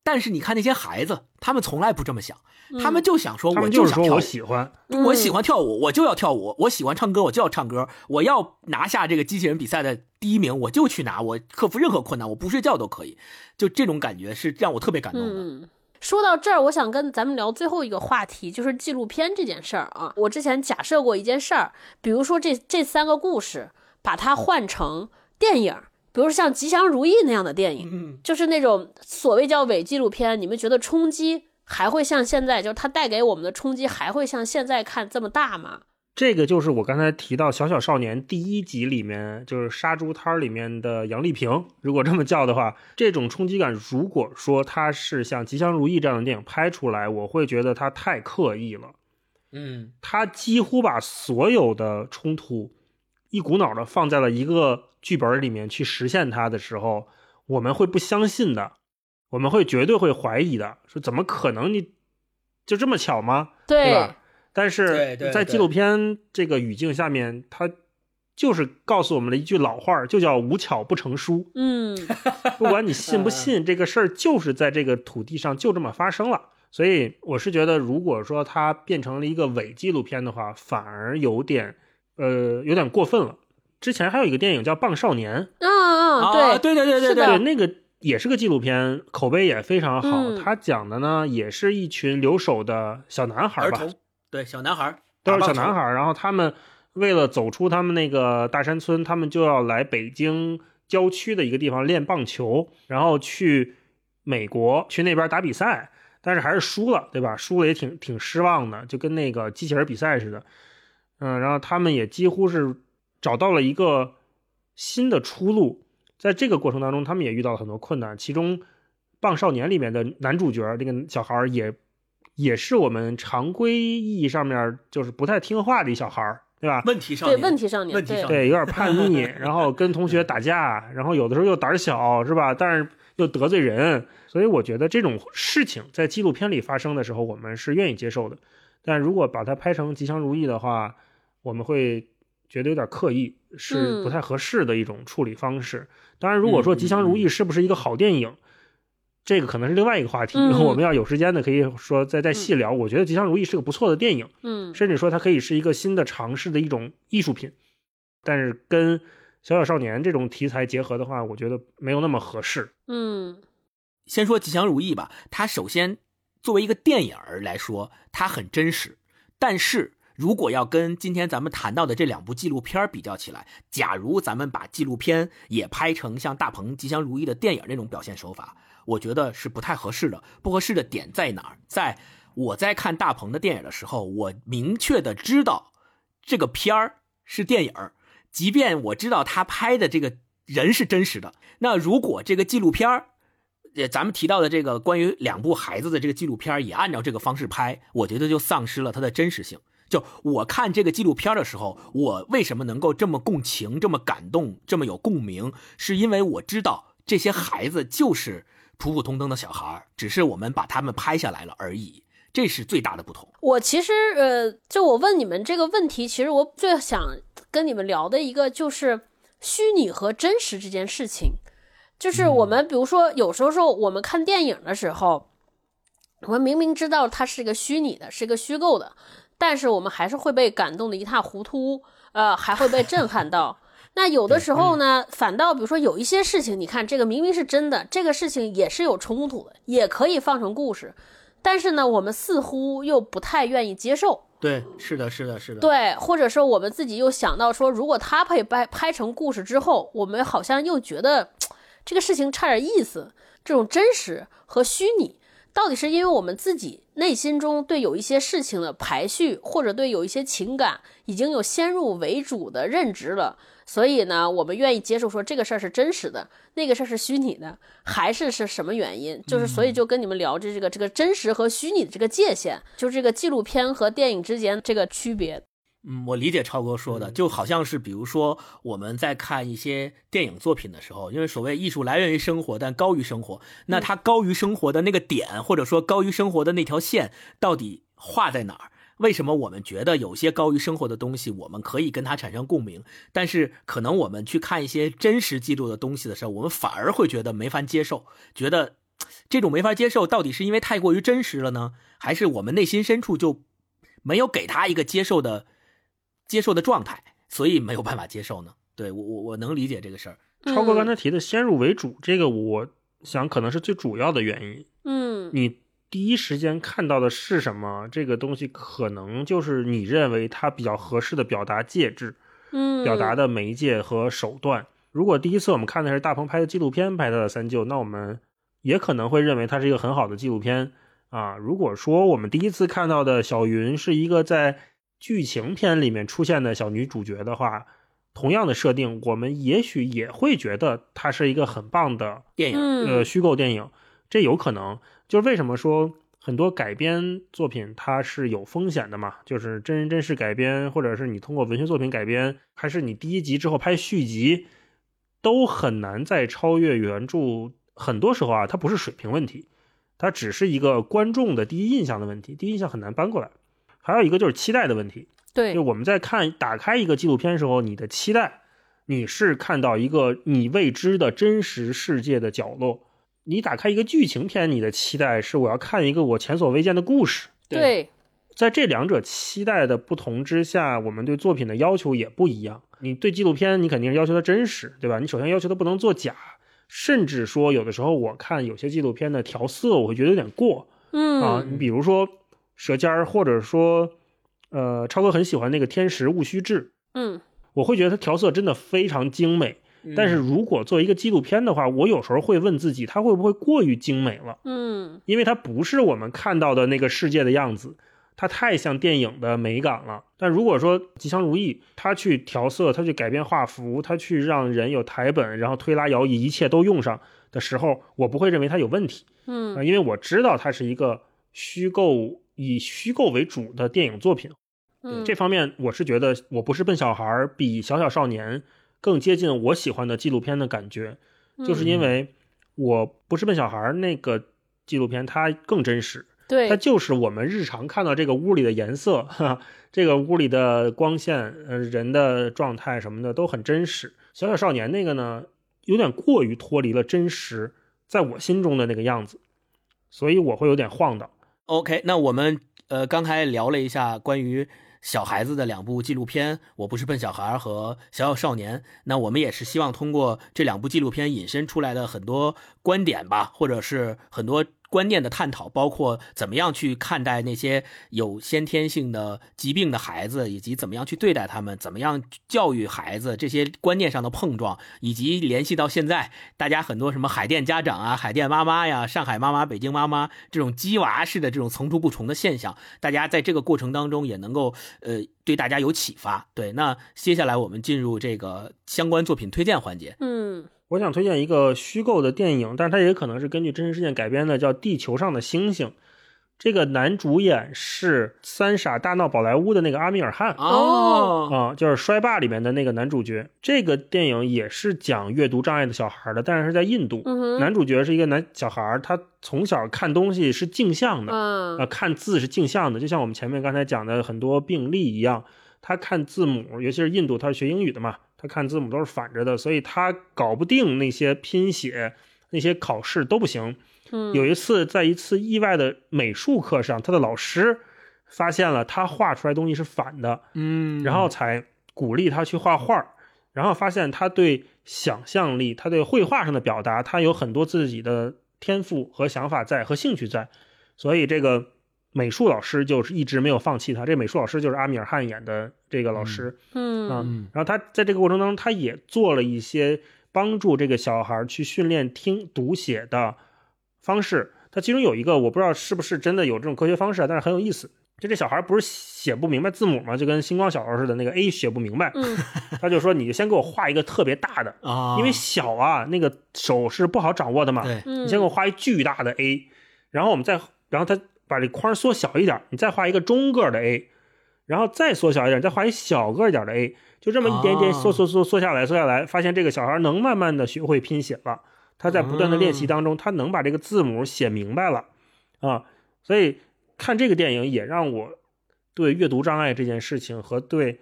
A: 但是你看那些孩子，他们从来不这么想，他们就想说，我
C: 就
A: 想跳，
C: 我喜欢，
A: 我喜欢跳舞，我就要跳舞；我喜欢唱歌，我就要唱歌。我要拿下这个机器人比赛的第一名，我就去拿，我克服任何困难，我不睡觉都可以。就这种感觉是让我特别感动
B: 的。说到这儿，我想跟咱们聊最后一个话题，就是纪录片这件事儿啊。我之前假设过一件事儿，比如说这这三个故事，把它换成电影。比如像《吉祥如意》那样的电影，就是那种所谓叫伪纪录片，你们觉得冲击还会像现在，就是它带给我们的冲击还会像现在看这么大吗？
C: 这个就是我刚才提到《小小少年》第一集里面，就是杀猪摊里面的杨丽萍，如果这么叫的话，这种冲击感，如果说它是像《吉祥如意》这样的电影拍出来，我会觉得它太刻意了。
A: 嗯，
C: 它几乎把所有的冲突一股脑的放在了一个。剧本里面去实现它的时候，我们会不相信的，我们会绝对会怀疑的，说怎么可能？你就这么巧吗？对吧？但是在纪录片这个语境下面，它就是告诉我们了一句老话，就叫“无巧不成书”。
B: 嗯，
C: 不管你信不信，这个事儿就是在这个土地上就这么发生了。所以我是觉得，如果说它变成了一个伪纪录片的话，反而有点呃有点过分了。之前还有一个电影叫《棒少年》，
B: 嗯嗯，对
A: 对对对对对，
C: 那个也是个纪录片，口碑也非常好。他讲的呢，也是一群留守的小男孩吧？
A: 对，小男孩
C: 都是小男孩。然后他们为了走出他们那个大山村，他们就要来北京郊区的一个地方练棒球，然后去美国去那边打比赛，但是还是输了，对吧？输了也挺挺失望的，就跟那个机器人比赛似的。嗯，然后他们也几乎是。找到了一个新的出路，在这个过程当中，他们也遇到了很多困难。其中，《棒少年》里面的男主角那个小孩也也是我们常规意义上面就是不太听话的一小孩，对吧？
A: 问题少年，
B: 对问题少年，
C: 对有点叛逆，然后跟同学打架，然后有的时候又胆小，是吧？但是又得罪人，所以我觉得这种事情在纪录片里发生的时候，我们是愿意接受的。但如果把它拍成《吉祥如意》的话，我们会。觉得有点刻意，是不太合适的一种处理方式。当然，如果说《吉祥如意》是不是一个好电影，这个可能是另外一个话题。我们要有时间的，可以说再再细聊。我觉得《吉祥如意》是个不错的电影，
B: 嗯，
C: 甚至说它可以是一个新的尝试的一种艺术品。但是跟《小小少年》这种题材结合的话，我觉得没有那么合适。
B: 嗯，
A: 先说《吉祥如意》吧，它首先作为一个电影来说，它很真实，但是。如果要跟今天咱们谈到的这两部纪录片比较起来，假如咱们把纪录片也拍成像大鹏《吉祥如意》的电影那种表现手法，我觉得是不太合适的。不合适的点在哪儿？在我在看大鹏的电影的时候，我明确的知道这个片儿是电影，即便我知道他拍的这个人是真实的。那如果这个纪录片呃，咱们提到的这个关于两部孩子的这个纪录片也按照这个方式拍，我觉得就丧失了它的真实性。就我看这个纪录片的时候，我为什么能够这么共情、这么感动、这么有共鸣，是因为我知道这些孩子就是普普通通的小孩，只是我们把他们拍下来了而已，这是最大的不同。
B: 我其实呃，就我问你们这个问题，其实我最想跟你们聊的一个就是虚拟和真实这件事情。就是我们比如说，有时候说我们看电影的时候，我们明明知道它是一个虚拟的，是一个虚构的。但是我们还是会被感动的一塌糊涂，呃，还会被震撼到。那有的时候呢，反倒比如说有一些事情，你看这个明明是真的，这个事情也是有冲突的，也可以放成故事，但是呢，我们似乎又不太愿意接受。
A: 对，是的，是的，是的。
B: 对，或者说我们自己又想到说，如果他被拍拍成故事之后，我们好像又觉得这个事情差点意思。这种真实和虚拟。到底是因为我们自己内心中对有一些事情的排序，或者对有一些情感已经有先入为主的认知了，所以呢，我们愿意接受说这个事儿是真实的，那个事儿是虚拟的，还是是什么原因？就是所以就跟你们聊这这个这个真实和虚拟的这个界限，就这个纪录片和电影之间这个区别。
A: 嗯，我理解超哥说的，就好像是比如说我们在看一些电影作品的时候，因为所谓艺术来源于生活，但高于生活，那它高于生活的那个点，或者说高于生活的那条线，到底画在哪儿？为什么我们觉得有些高于生活的东西，我们可以跟它产生共鸣，但是可能我们去看一些真实记录的东西的时候，我们反而会觉得没法接受，觉得这种没法接受，到底是因为太过于真实了呢，还是我们内心深处就没有给他一个接受的？接受的状态，所以没有办法接受呢。对我，我我能理解这个事儿。
C: 超哥刚才提的先入为主，这个我想可能是最主要的原因。
B: 嗯，
C: 你第一时间看到的是什么？这个东西可能就是你认为它比较合适的表达介质，
B: 嗯，
C: 表达的媒介和手段。如果第一次我们看的是大鹏拍的纪录片拍的三舅，那我们也可能会认为它是一个很好的纪录片啊。如果说我们第一次看到的小云是一个在剧情片里面出现的小女主角的话，同样的设定，我们也许也会觉得它是一个很棒的
A: 电影，
C: 呃，虚构电影，这有可能。就是为什么说很多改编作品它是有风险的嘛？就是真人真事改编，或者是你通过文学作品改编，还是你第一集之后拍续集，都很难再超越原著。很多时候啊，它不是水平问题，它只是一个观众的第一印象的问题，第一印象很难搬过来。还有一个就是期待的问题，
B: 对，
C: 就我们在看打开一个纪录片的时候，你的期待，你是看到一个你未知的真实世界的角落；你打开一个剧情片，你的期待是我要看一个我前所未见的故事。
B: 对，
C: 在这两者期待的不同之下，我们对作品的要求也不一样。你对纪录片，你肯定是要求它真实，对吧？你首先要求它不能作假，甚至说有的时候我看有些纪录片的调色，我会觉得有点过。
B: 嗯
C: 啊，你比如说。舌尖儿，或者说，呃，超哥很喜欢那个《天时戊戌制》，
B: 嗯，
C: 我会觉得它调色真的非常精美。但是如果作为一个纪录片的话，我有时候会问自己，它会不会过于精美了？
B: 嗯，
C: 因为它不是我们看到的那个世界的样子，它太像电影的美感了。但如果说《吉祥如意》，它去调色，它去改变画幅，它去让人有台本，然后推拉摇移，一切都用上的时候，我不会认为它有问题。
B: 嗯，
C: 因为我知道它是一个虚构。以虚构为主的电影作品，
B: 嗯，
C: 这方面我是觉得我不是笨小孩比小小少年更接近我喜欢的纪录片的感觉，就是因为我不是笨小孩那个纪录片它更真实，
B: 对，
C: 它就是我们日常看到这个屋里的颜色，哈，这个屋里的光线，呃，人的状态什么的都很真实。小小少年那个呢，有点过于脱离了真实，在我心中的那个样子，所以我会有点晃荡。
A: OK，那我们呃刚才聊了一下关于小孩子的两部纪录片，《我不是笨小孩》和《小小少年》。那我们也是希望通过这两部纪录片引申出来的很多观点吧，或者是很多。观念的探讨，包括怎么样去看待那些有先天性的疾病的孩子，以及怎么样去对待他们，怎么样教育孩子，这些观念上的碰撞，以及联系到现在大家很多什么海淀家长啊、海淀妈妈呀、上海妈妈、北京妈妈这种鸡娃式的这种层出不穷的现象，大家在这个过程当中也能够呃对大家有启发。对，那接下来我们进入这个相关作品推荐环节。
B: 嗯。
C: 我想推荐一个虚构的电影，但是它也可能是根据真实事件改编的，叫《地球上的星星》。这个男主演是《三傻大闹宝莱坞》的那个阿米尔汗
A: 哦，
C: 啊，就是《衰霸》里面的那个男主角。这个电影也是讲阅读障碍的小孩的，但是是在印度。男主角是一个男小孩，他从小看东西是镜像的，
B: 嗯
C: 呃，看字是镜像的，就像我们前面刚才讲的很多病例一样。他看字母，尤其是印度，他是学英语的嘛，他看字母都是反着的，所以他搞不定那些拼写，那些考试都不行。
B: 嗯，
C: 有一次，在一次意外的美术课上，他的老师发现了他画出来东西是反的，
A: 嗯，
C: 然后才鼓励他去画画，然后发现他对想象力、他对绘画上的表达，他有很多自己的天赋和想法在和兴趣在，所以这个美术老师就是一直没有放弃他。这美术老师就是阿米尔汗演的这个老师，
B: 嗯
C: 啊
A: 嗯
C: 然后他在这个过程当中，他也做了一些帮助这个小孩去训练听读写的方式。他其中有一个我不知道是不是真的有这种科学方式啊，但是很有意思。就这小孩不是写不明白字母吗？就跟星光小时候似的，那个 A 写不明白，
B: 嗯
C: 他就说你就先给我画一个特别大的，
A: 啊，
C: 因为小啊，那个手是不好掌握的嘛。你先给我画一巨大的 A，然后我们再，然后他把这框缩小一点，你再画一个中个的 A，然后再缩小一点，再画一小个一点的 A，就这么一点点缩缩缩缩下来，缩下来，发现这个小孩能慢慢的学会拼写了。他在不断的练习当中，他能把这个字母写明白了啊。所以看这个电影也让我对阅读障碍这件事情和对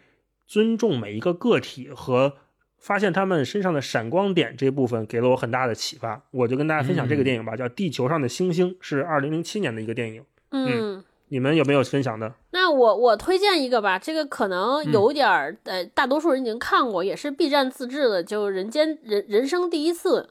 C: 尊重每一个个体和发现他们身上的闪光点这部分给了我很大的启发。我就跟大家分享这个电影吧，叫《地球上的星星》，是二零零七年的一个电影。
B: 嗯。
C: 你们有没有分享的？
B: 那我我推荐一个吧，这个可能
C: 嗯
B: 有点儿、呃，大多数人已经看过，也是 B 站自制的，就人间人人生第一次，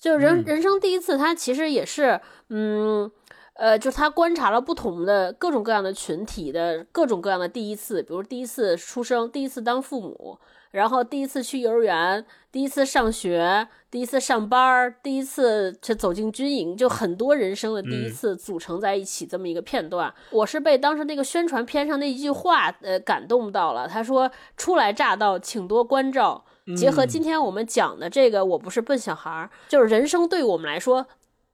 B: 就人、
C: 嗯
B: 人生第一次，它其实也是嗯。呃，就是他观察了不同的各种各样的群体的各种各样的第一次，比如第一次出生，第一次当父母，然后第一次去幼儿园，第一次上学，第一次上班儿，第一次去走进军营，就很多人生的第一
C: 嗯
B: 次组成在一起这么一个片段。我是被当时那个宣传片上那一句话呃感动到了。他说：“初来乍到，请多关照。”结合今天我们讲的这个，我不是笨小孩儿，就是人生对我们来说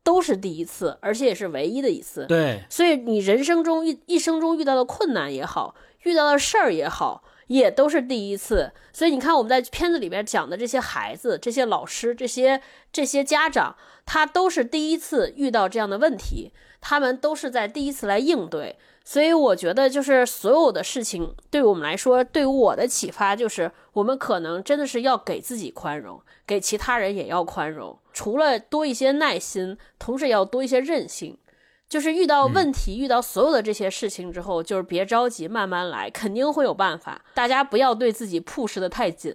B: 都是第一次，而且也是唯一的一次。
A: 对，
B: 所以你人生中一一生中遇到的困难也好，遇到的事儿也好，也都是第一次。所以你看我们在片子里边讲的这些孩子、这些老师、这些这些家长，他都是第一次遇到这样的问题，他们都是在第一次来应对。所以我觉得，就是所有的事情对我们来说，对于我的启发就是，我们可能真的是要给自己宽容，给其他人也要宽容。除了多一些耐心，同时也要多一些韧性。就是遇到问题，遇到所有的这些事情之后，就是别着急，慢慢来，肯定会有办法。大家不要对自己 push 的太紧，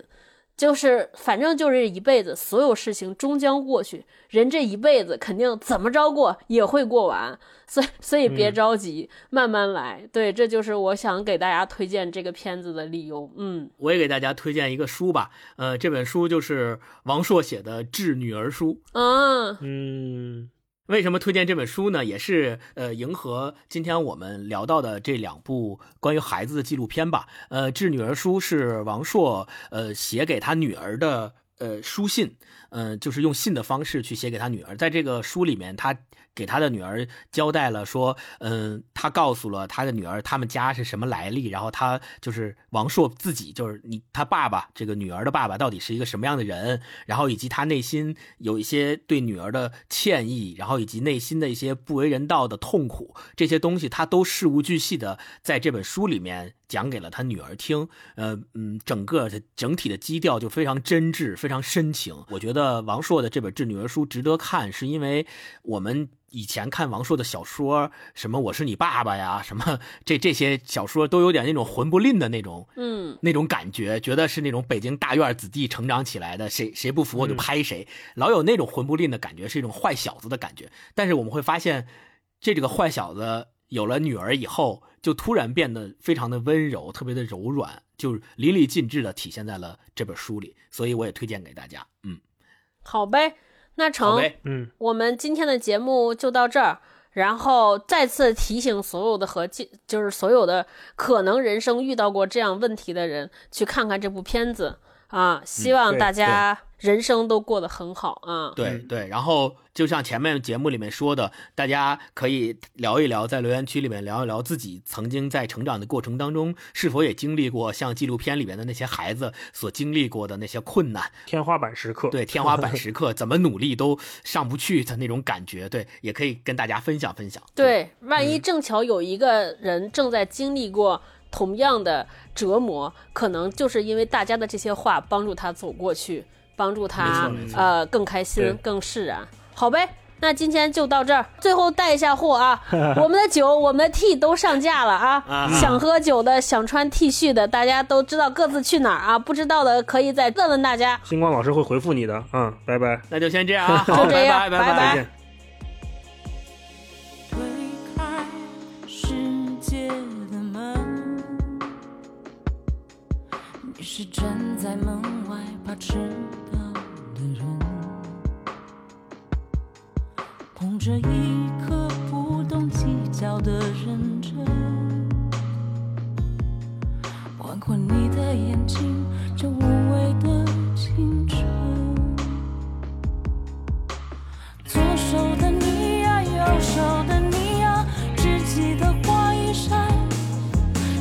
B: 就是反正就是一辈子，所有事情终将过去，人这一辈子肯定怎么着过也会过完，所以所以别着急，慢慢来。对，这就是我想给大家推荐这个片子的理由。嗯
A: 我也给大家推荐一个书吧，呃，这本书就是王朔写的《致女儿书》。
B: 啊，
C: 嗯
A: 为什么推荐这本书呢？也是呃，迎合今天我们聊到的这两部关于孩子的纪录片吧。呃，《致女儿书》是王朔呃写给他女儿的呃书信，嗯、就是用信的方式去写给他女儿。在这个书里面，他给他的女儿交代了说，嗯、他告诉了他的女儿他们家是什么来历，然后他就是王朔自己就是你他爸爸这个女儿的爸爸到底是一个什么样的人，然后以及他内心有一些对女儿的歉意，然后以及内心的一些不为人道的痛苦，这些东西他都事无巨细的在这本书里面讲给了他女儿听。呃嗯，整个的整体的基调就非常真挚，非常深情。我觉得王朔的这本《致女儿书》值得看，是因为我们。以前看王朔的小说，什么我是你爸爸呀，什么这这些小说都有点那种魂不吝的那种
B: 嗯
A: 那种感觉，觉得是那种北京大院子弟成长起来的，谁谁不服我就拍谁，老有那种魂不吝的感觉，是一种坏小子的感觉。但是我们会发现，这这个坏小子有了女儿以后，就突然变得非常的温柔，特别的柔软，就是淋漓尽致的体现在了这本书里。所以我也推荐给大家。嗯，
B: 好呗，那成。
C: 嗯
B: 我们今天的节目就到这儿，然后再次提醒所有的和进就是所有的可能人生遇到过这样问题的人，去看看这部片子。啊！希望大家人生都过得很好啊！
C: 嗯
A: 对对，然后就像前面节目里面说的，大家可以聊一聊，在留言区里面聊一聊自己曾经在成长的过程当中，是否也经历过像纪录片里面的那些孩子所经历过的那些困难，
C: 天花板时刻，
A: 对天花板时刻怎么努力都上不去的那种感觉，对，也可以跟大家分享分享。
B: 对，万一正巧有一个人正在经历过同样的折磨，可能就是因为大家的这些话帮助他走过去，帮助他呃更开心、更释然。好呗，那今天就到这儿。最后带一下货啊，我们的酒、我们的 T 都上架了啊！
A: 啊
B: 想喝酒的、想穿 T 恤的，大家都知道各自去哪儿啊？不知道的可以再问问大家。
C: 星光老师会回复你的，嗯，拜拜，
A: 那就先这样啊，
B: 就这样
A: 拜拜
B: 拜拜
D: 是站在门外怕迟到的人，捧着一颗不懂计较的认真，换过你的眼睛，这无畏的青春。左手的你呀，右手的你呀，只记得花一扇，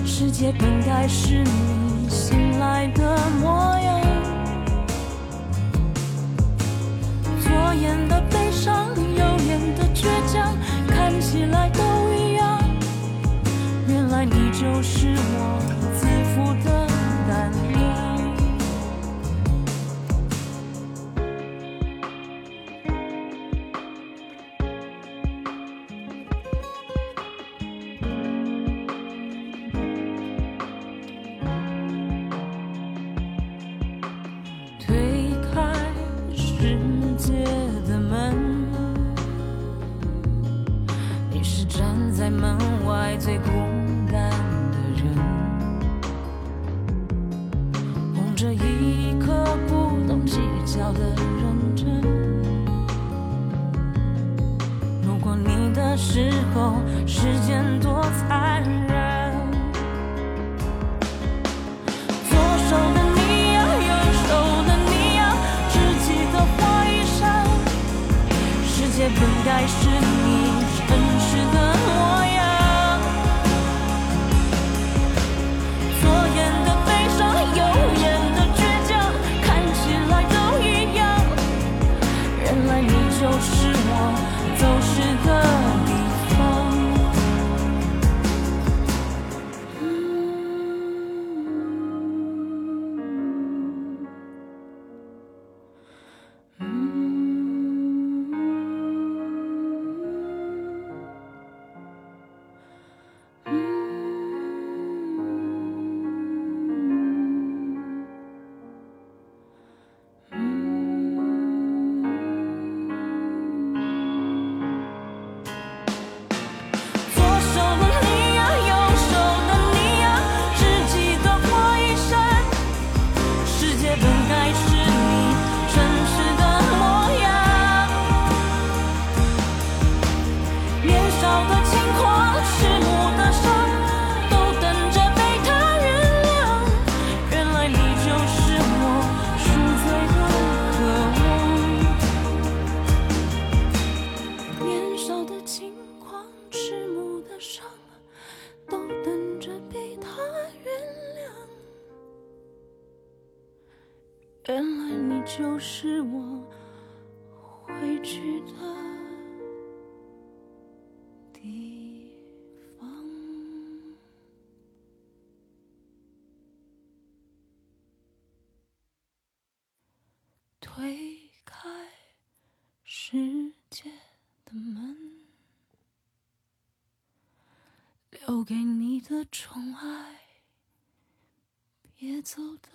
D: 世界本该是你醒来的模样。左眼的悲伤，右眼的倔强，看起来都一样。原来你就是我在门外最孤单的人，捧着一颗不懂计较的认真。路过你的时候，时间留给你的宠爱，别走的